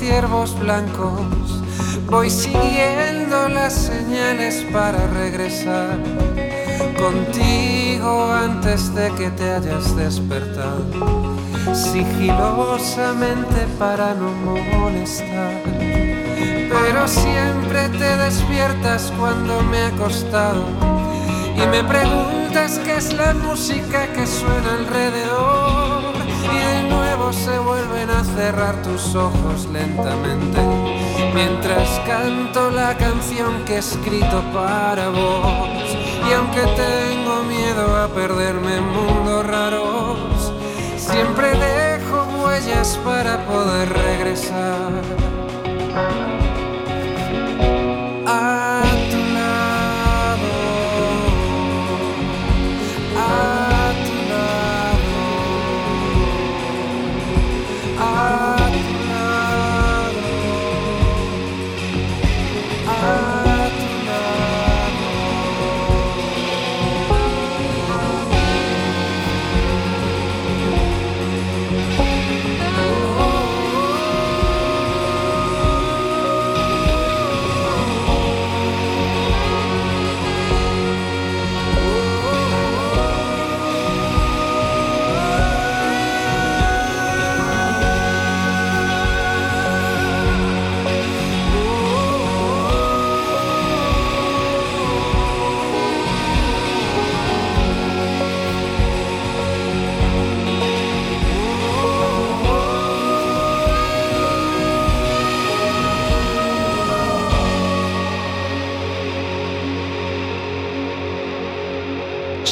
Ciervos blancos. Voy siguiendo las señales para regresar contigo antes de que te hayas despertado, sigilosamente para no molestar. Pero siempre te despiertas cuando me he acostado y me preguntas qué es la música que suena alrededor se vuelven a cerrar tus ojos lentamente mientras canto la canción que he escrito para vos. Y aunque tengo miedo a perderme en mundos raros siempre dejo huellas para poder regresar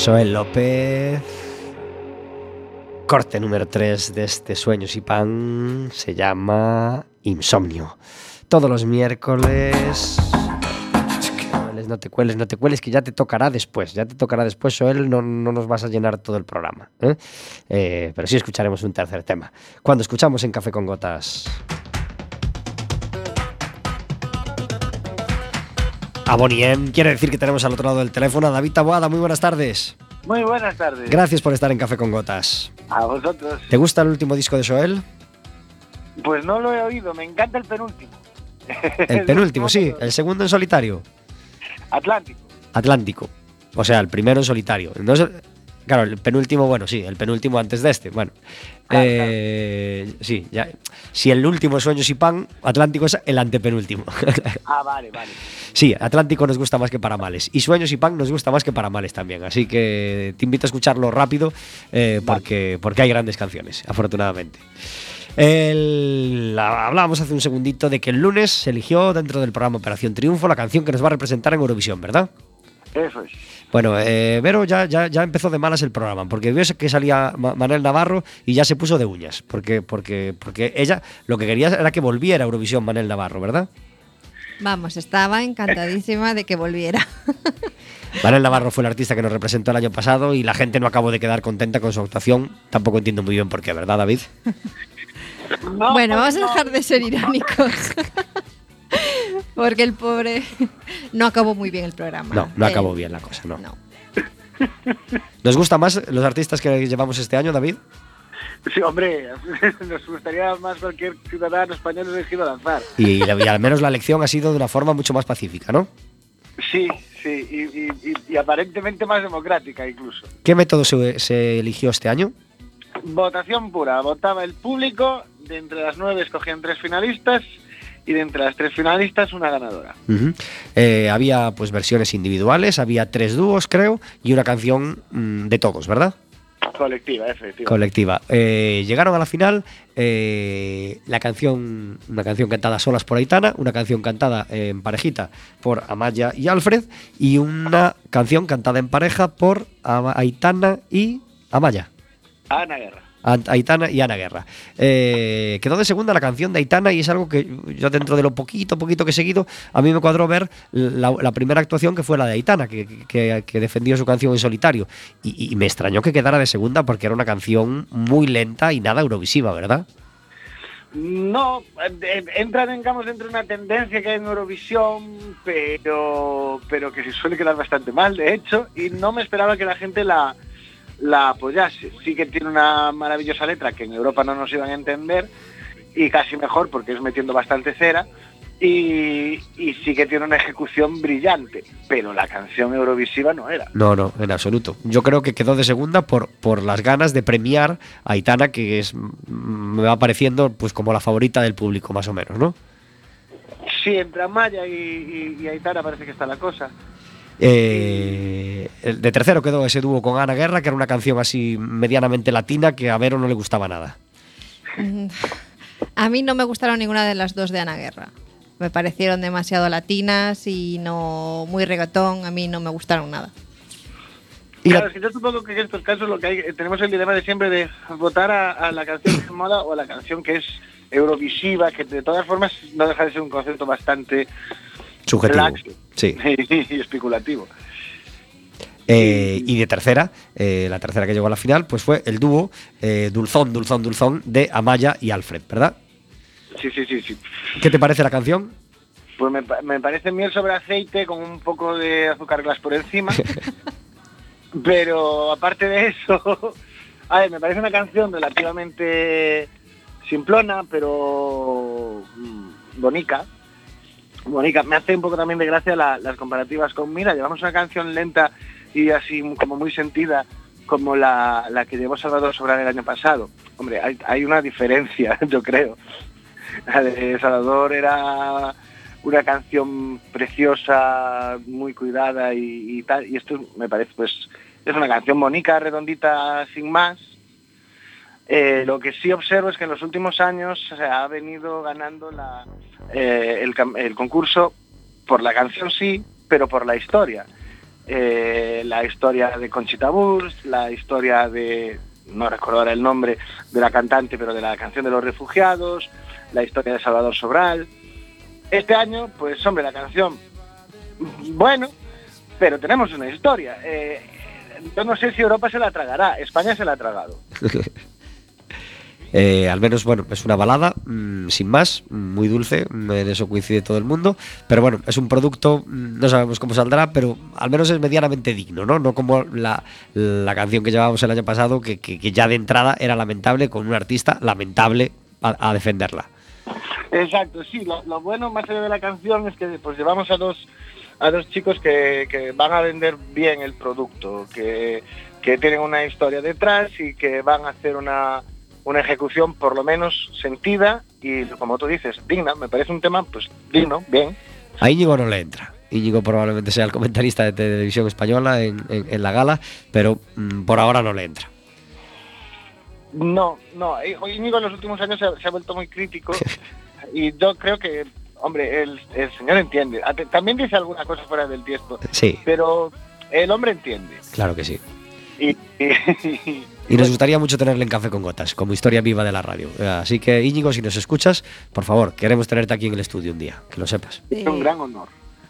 Joel López. Corte número 3 de este Sueños y Pan se llama Insomnio. Todos los miércoles. No te cueles, no te cueles, que ya te tocará después. Ya te tocará después, Joel. No, no nos vas a llenar todo el programa. ¿eh? Eh, pero sí escucharemos un tercer tema. Cuando escuchamos en Café con Gotas. A Bonnie M. Quiere decir que tenemos al otro lado del teléfono a David Taboada. Muy buenas tardes. Muy buenas tardes. Gracias por estar en Café con Gotas. A vosotros. ¿Te gusta el último disco de Joel? Pues no lo he oído, me encanta el penúltimo. El penúltimo, sí. El segundo en solitario. Atlántico. Atlántico. O sea, el primero en solitario. Entonces, claro, el penúltimo, bueno, sí, el penúltimo antes de este. Bueno, Claro, eh, sí, ya. Si el último es Sueños y Pan, Atlántico es el antepenúltimo. Ah, vale, vale. sí, Atlántico nos gusta más que para males. Y Sueños y Pan nos gusta más que para males también. Así que te invito a escucharlo rápido eh, porque, porque hay grandes canciones, afortunadamente. El- la- hablábamos hace un segundito de que el lunes se eligió dentro del programa Operación Triunfo la canción que nos va a representar en Eurovisión, ¿verdad? Eso es. Bueno, eh, Vero ya, ya, ya empezó de malas el programa, porque vio que salía Ma- Manel Navarro y ya se puso de uñas, porque, porque, porque ella lo que quería era que volviera a Eurovisión Manel Navarro, ¿verdad? Vamos, estaba encantadísima de que volviera. Manel Navarro fue el artista que nos representó el año pasado y la gente no acabó de quedar contenta con su actuación. Tampoco entiendo muy bien por qué, ¿verdad, David? No, bueno, pues vamos a dejar de ser irónicos. Porque el pobre no acabó muy bien el programa. No, no Eh, acabó bien la cosa, no. No. ¿Nos gusta más los artistas que llevamos este año, David? Sí, hombre, nos gustaría más cualquier ciudadano español elegido lanzar. Y, y al menos la elección ha sido de una forma mucho más pacífica, ¿no? Sí, sí, y, y- y- y aparentemente más democrática incluso. ¿Qué método se, se eligió este año? Votación pura, votaba el público, de entre las nueve escogían tres finalistas y de entre las tres finalistas una ganadora. Eh, había pues versiones individuales, había tres dúos, creo, y una canción mm, de todos, ¿verdad? Colectiva, efectivamente. Colectiva. Eh, llegaron a la final eh, la canción, una canción cantada solas por Aitana, una canción cantada en parejita por Amaya y Alfred, y una canción cantada en pareja por Aitana y Amaya. Ana Guerra. Aitana y Ana Guerra. Eh, quedó de segunda la canción de Aitana y es algo que yo dentro de lo poquito, poquito que he seguido, a mí me cuadró ver la, primera actuación que fue la de Aitana, que, que- defendió su canción en solitario. Y, me extrañó que quedara de segunda porque era una canción muy lenta y nada eurovisiva, ¿verdad? No, eh, entra, digamos, dentro de una tendencia que hay en Eurovisión, pero, pero que se suele quedar bastante mal, de hecho, y no me esperaba que la gente la, la apoyase. Sí que tiene una maravillosa letra que en Europa no nos iban a entender, y casi mejor porque es metiendo bastante cera y, y sí que tiene una ejecución brillante, pero la canción eurovisiva no era. No, no, en absoluto. Yo creo que quedó de segunda por, por las ganas de premiar a Aitana, que es mm, me va pareciendo pues como la favorita del público, más o menos, ¿no? Sí, entre Amaya y, y, y Aitana parece que está la cosa. Eh, el de tercero quedó ese dúo con Ana Guerra, que era una canción así medianamente latina que a Vero no le gustaba nada. A mí no me gustaron ninguna de las dos de Ana Guerra. Me parecieron demasiado latinas y no muy reggaetón. A mí no me gustaron nada. Y claro, que yo supongo que en estos casos lo que hay, tenemos el dilema de siempre de votar a, a la canción que es moda o a la canción que es eurovisiva, que de todas formas no deja de ser un concepto bastante Subjetivo. Sí. y especulativo. Eh, y de tercera, eh, la tercera que llegó a la final, pues fue el dúo eh, Dulzón, Dulzón, Dulzón de Amaya y Alfred, ¿verdad? Sí, sí, sí, sí. ¿Qué te parece la canción? Pues me, me parece miel sobre aceite con un poco de azúcar glass por encima. Pero aparte de eso, a ver, me parece una canción relativamente simplona, pero mm, bonica. Bonica. Me hace un poco también de gracia la- las comparativas con Mira. Llevamos una canción lenta y así como muy sentida como la, la que llevó Salvador Sobral el año pasado. Hombre, hay, una diferencia, yo creo. Salvador era una canción preciosa, muy cuidada y, y tal. Y esto me parece, pues, es una canción bonita, redondita, sin más. Eh, lo que sí observo es que en los últimos años se ha venido ganando eh, el, concurso por la canción sí, pero por la historia. Eh, la historia de Conchita Wurst, la historia de, no recuerdo ahora el nombre de la cantante, pero de la canción de los refugiados, la historia de Salvador Sobral. Este año, pues hombre, la canción, bueno, pero tenemos una historia. Yo no sé si Europa se la tragará, España se la ha tragado. Eh, al menos, bueno, es una balada, mm, sin más, muy dulce, mm, en eso coincide todo el mundo, pero bueno, es un producto, mm, no sabemos cómo saldrá, pero al menos es medianamente digno, ¿no? No como la, la canción que llevábamos el año pasado, que, que- ya de entrada era lamentable, con un artista lamentable a, a defenderla. Exacto, sí, lo, lo bueno más allá de la canción es que pues llevamos a dos a dos chicos que, que van a vender bien el producto, que, que tienen una historia detrás y que van a hacer una, una ejecución por lo menos sentida y como tú dices, digna, me parece un tema pues digno, bien. A Íñigo no le entra. Íñigo probablemente sea el comentarista de televisión española en, en- en la gala, pero mm, por ahora no le entra. No, no, eh, Íñigo en los últimos años se ha, se ha vuelto muy crítico y yo creo que, hombre, el, el señor entiende. También dice alguna cosa fuera del tiesto, Sí, pero el hombre entiende. claro que sí. Y, y- Y nos gustaría mucho tenerle en Café con Gotas, como historia viva de la radio. Así que, Íñigo, si nos escuchas, por favor, queremos tenerte aquí en el estudio un día, que lo sepas. es un Eh, gran honor.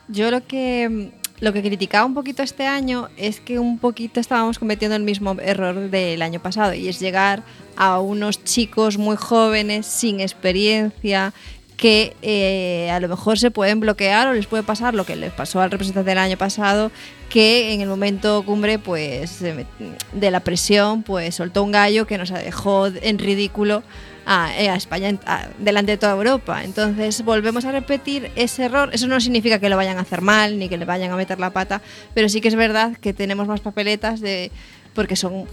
Yo lo que lo que criticaba un poquito este año es que un poquito estábamos cometiendo el mismo error del año pasado y es llegar a unos chicos muy jóvenes sin experiencia que eh, a lo mejor se pueden bloquear o les puede pasar lo que les pasó al representante del año pasado que en el momento cumbre pues de la presión pues soltó un gallo que nos dejó en ridículo a, eh, a España a- delante de toda Europa. Entonces volvemos a repetir ese error. Eso no significa que lo vayan a hacer mal ni que le vayan a meter la pata, pero sí que es verdad que tenemos más papeletas de porque son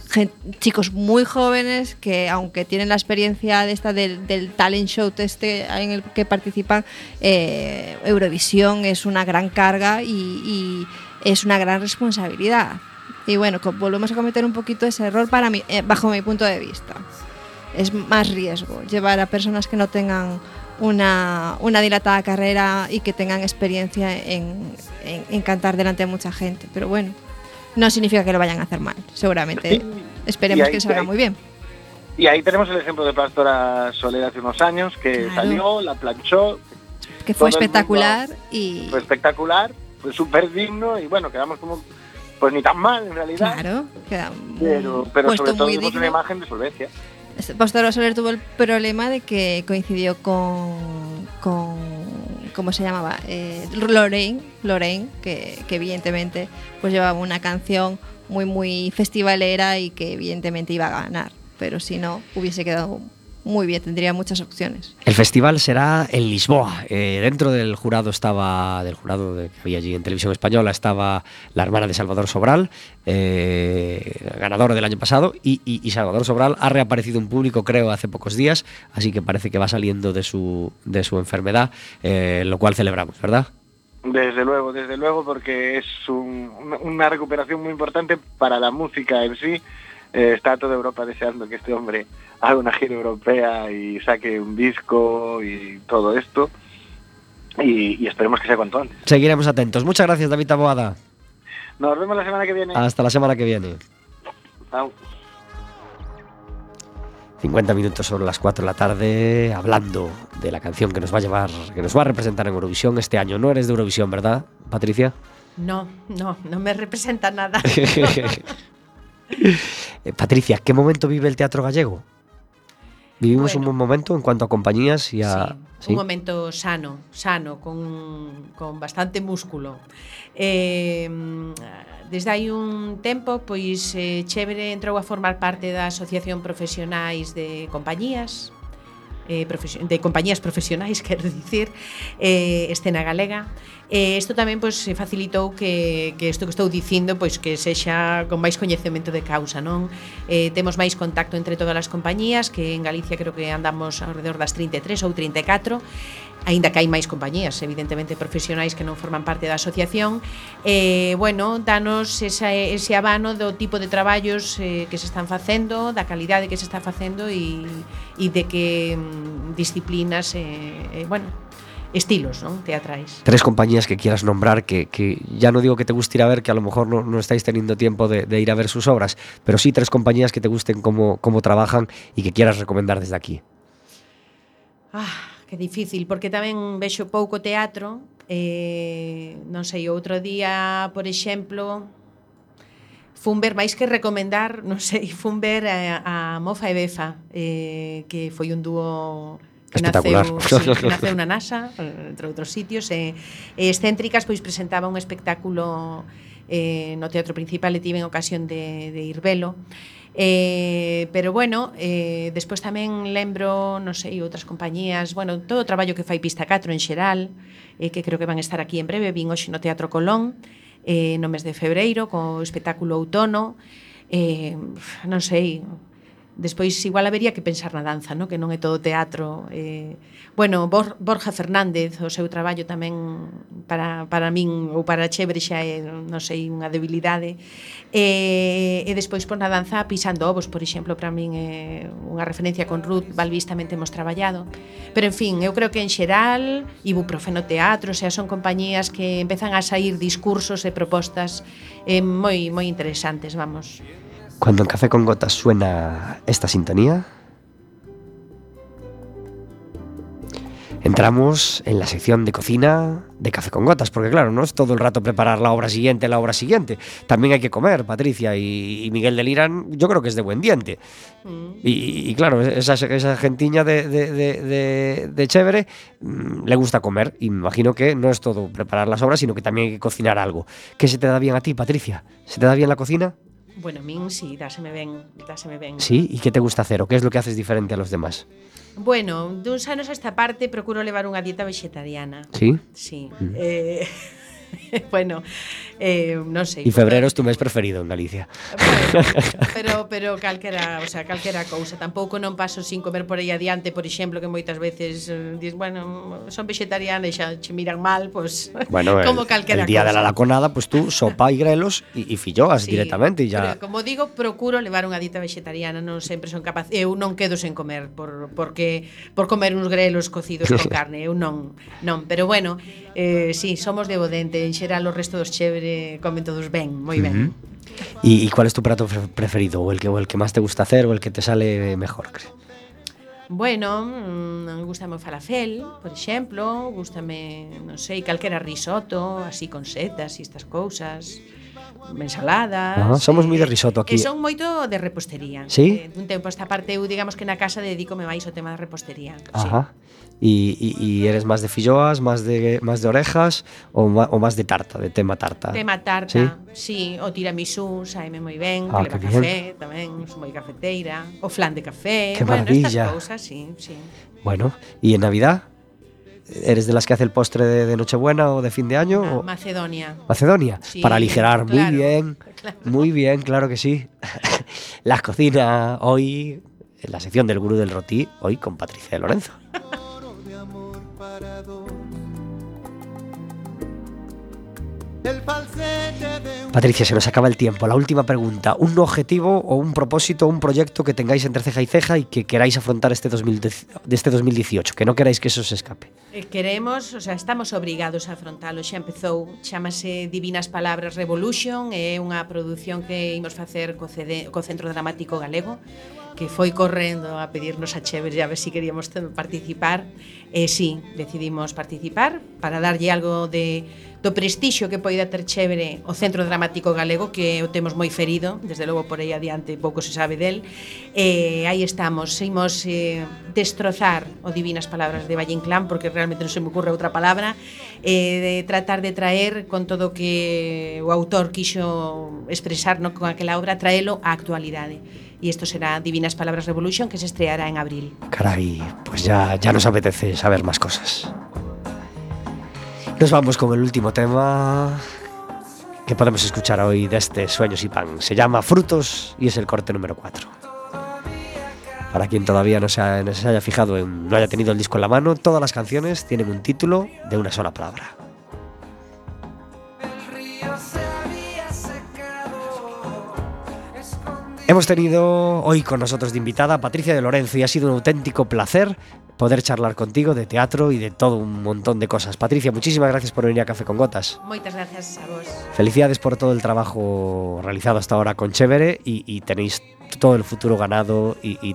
chicos muy jóvenes que aunque tienen la experiencia de esta del, del talent show este en el que participan eh, Eurovisión es una gran carga y, y es una gran responsabilidad y bueno volvemos a cometer un poquito ese error para mí eh, bajo mi punto de vista es más riesgo llevar a personas que no tengan una, una dilatada carrera y que tengan experiencia en, en- en cantar delante de mucha gente. Pero bueno, no significa que lo vayan a hacer mal. Seguramente Sí. esperemos ahí- que salga ahí- muy bien. Y ahí tenemos el ejemplo de Pastora Soler hace unos años, que Claro. salió, la planchó, Que fue espectacular y fue espectacular, fue súper digno y bueno, quedamos como, pues ni tan mal en realidad, claro, queda pero, pero sobre todo una imagen de solvencia. Pastor Soler tuvo el problema de que coincidió con, con ¿cómo se llamaba? Eh, Lorraine, Lorraine que, que evidentemente pues llevaba una canción muy muy festivalera y que evidentemente iba a ganar, pero si no hubiese quedado muy bien, tendría muchas opciones. El festival será en Lisboa. Eh, dentro del jurado estaba, del jurado de, que había allí en televisión española, estaba la hermana de Salvador Sobral, eh, ganador del año pasado, y, y- y Salvador Sobral ha reaparecido en público, creo, hace pocos días, así que parece que va saliendo de su, de su enfermedad, eh, lo cual celebramos, ¿verdad? Desde luego, desde luego, porque es un- una- una recuperación muy importante para la música en sí. Eh, está toda Europa deseando que este hombre haga una gira europea y saque un disco y todo esto. Y, y esperemos que sea cuanto antes. Seguiremos atentos. Muchas gracias, David Taboada. Nos vemos la semana que viene. Hasta la semana que viene. Chao. 50 minutos sobre las 4 de la tarde hablando de la canción que nos va a llevar, que nos va a representar en Eurovisión este año. No eres de Eurovisión, ¿verdad, Patricia? No, no, no me representa nada. Eh, Patricia, ¿qué momento vive el teatro gallego? Vivimos bueno, un buen momento en cuanto a compañías y a... Sí, ¿sí? Un momento sano, sano, con, con bastante músculo. Eh, desde hai un tempo, pois eh, Chévere entrou a formar parte da Asociación Profesionais de Compañías, eh, de compañías profesionais, quero dicir, eh, escena galega. E eh, isto tamén pois facilitou que que isto que estou dicindo pois que sexa con máis coñecemento de causa, non? Eh, temos máis contacto entre todas as compañías, que en Galicia creo que andamos alrededor das 33 ou 34 aínda que hai máis compañías, evidentemente profesionais que non forman parte da asociación, eh, bueno, danos esa, ese abano do tipo de traballos eh, que se están facendo, da calidade que se está facendo e, e de que mm, disciplinas, eh, eh, bueno, estilos non teatrais. Tres compañías que quieras nombrar que, que ya no digo que te guste ir a ver, que a lo mejor no, no estáis teniendo tiempo de, de ir a ver sus obras, pero sí tres compañías que te gusten cómo, cómo trabajan y que quieras recomendar desde aquí. Ah Que difícil, porque tamén vexo pouco teatro, eh, non sei, outro día, por exemplo, fun ver máis que recomendar, non sei, fun ver a, a Mofa e Befa, eh, que foi un dúo que naceu, sí, que naceu na NASA, entre outros sitios, e, eh, e excéntricas pois presentaba un espectáculo eh, no teatro principal e tiven ocasión de, de ir velo. Eh, pero bueno, eh, despois tamén lembro, non sei, outras compañías, bueno, todo o traballo que fai Pista 4 en xeral, eh, que creo que van estar aquí en breve, vin hoxe no Teatro Colón, eh, no mes de febreiro, co espectáculo outono, eh, non sei, Despois igual habería que pensar na danza, no? que non é todo teatro. Eh, bueno, Bor Borja Fernández, o seu traballo tamén para, para min ou para Chebre xa é, non sei, unha debilidade. Eh, e despois por na danza pisando ovos, por exemplo, para min é unha referencia con Ruth, Balbís tamén temos traballado. Pero en fin, eu creo que en xeral, ibuprofeno teatro, xa son compañías que empezan a sair discursos e propostas eh, moi moi interesantes, vamos. Cuando en Café con Gotas suena esta sintonía, entramos en la sección de cocina de Café con Gotas, porque claro, no es todo el rato preparar la obra siguiente, la obra siguiente. También hay que comer, Patricia, y, y Miguel del Irán, yo creo que es de buen diente. Y, y claro, esa, esa gentiña de, de, de, de- de chévere mm, le gusta comer, y me imagino que no es todo preparar las obras, sino que también hay que cocinar algo. ¿Qué se te da bien a ti, Patricia? ¿Se te da bien la cocina? Bueno, a min sí, dáseme ben, dáseme ben. Sí, e que te gusta hacer? O que é lo que haces diferente a los demás? Bueno, duns anos a esta parte procuro levar unha dieta vegetariana. Sí? Sí. Mm. Eh... bueno, eh, non sei. E febrero porque... tu mes preferido en Galicia. Pero, pero, pero calquera, o sea, calquera cousa. Tampouco non paso sin comer por aí adiante, por exemplo, que moitas veces eh, dis, bueno, son vegetariana e xa che miran mal, pois pues, bueno, como el, calquera el día cousa. de la laconada, pois pues, tú sopa e grelos e filloas sí, directamente e ya. Pero, como digo, procuro levar unha dieta vegetariana, non sempre son capaz, eu non quedo sen comer por porque por comer uns grelos cocidos con carne, eu non, non, pero bueno, eh, sí, somos de Bodente, en xeral o resto dos chévere comen todos ben, moi ben. Uh -huh. E cuál es tu prato preferido? O el que o el que máis te gusta hacer o el que te sale mejor, cre? Bueno, mmm, gustame o falafel, por exemplo, gustame, non sei, calquera risotto, así con setas e estas cousas ensaladas. Ah, somos eh, moi de risotto aquí. E son moito de repostería. Sí? Eh, un tempo esta parte eu digamos que na casa dedícome máis ao tema da repostería. Ajá. Sí. Y, y- y eres más de filloas, más de, más de orejas o, ma- o más de tarta, de tema tarta. Sí. Tema tarta, sí, o tiramisú, saime moi ben, Ah, que leva que café tamén, son moi cafeteira, o flan de café, Qué bueno, maravilla. estas cousas, sí, sí. Bueno, ¿y en Navidad? ¿Eres de las que hace el postre de, de Nochebuena o de fin de año? Na o- Macedonia. Macedonia, Sí, para aligerar. Muy claro, bien, claro. muy bien, claro que sí. la cocina hoy, en la sección del gurú del rotí, hoy con Patricia de Lorenzo. para. El falsete de un... Patricia, se nos acaba el tiempo. La última pregunta. ¿Un objetivo o un propósito, un proyecto que tengáis entre ceja y ceja y que queráis afrontar este, 2010, este 2018? Que no queráis que eso se escape. Eh, queremos, o sea, estamos obrigados a afrontalo. Xa empezou, chamase Divinas Palabras Revolution, é unha produción que imos facer co, CD, co Centro Dramático Galego que foi correndo a pedirnos a Chever a ver si queríamos participar. E eh, sí, decidimos participar para darlle algo de do prestixio que poida ter Chevere o Centro Dramático Galego que o temos moi ferido, desde logo por aí adiante pouco se sabe del. Eh, aí estamos, seguimos eh, destrozar o Divinas Palabras de Valle Inclán porque realmente non se me ocurre outra palabra, eh, de tratar de traer con todo o que o autor quixo expresar no, con aquela obra, traelo á actualidade E isto será Divinas Palabras Revolution que se estreará en abril. Caray, pues ya, ya nos apetece saber más cosas. Nos vamos con el último tema que podemos escuchar hoy de este Sueños y Pan. Se llama Frutos y es el corte número 4. Para quien todavía no se, ha- no se haya fijado, en, no haya tenido el disco en la mano, todas las canciones tienen un título de una sola palabra. Hemos tenido hoy con nosotros de invitada a Patricia de Lorenzo y ha sido un auténtico placer poder charlar contigo de teatro y de todo un montón de cosas. Patricia, muchísimas gracias por venir a Café con Gotas. Moitas gracias a vos. Felicidades por todo el trabajo realizado hasta ahora con Chévere y, y tenéis todo el futuro ganado y, y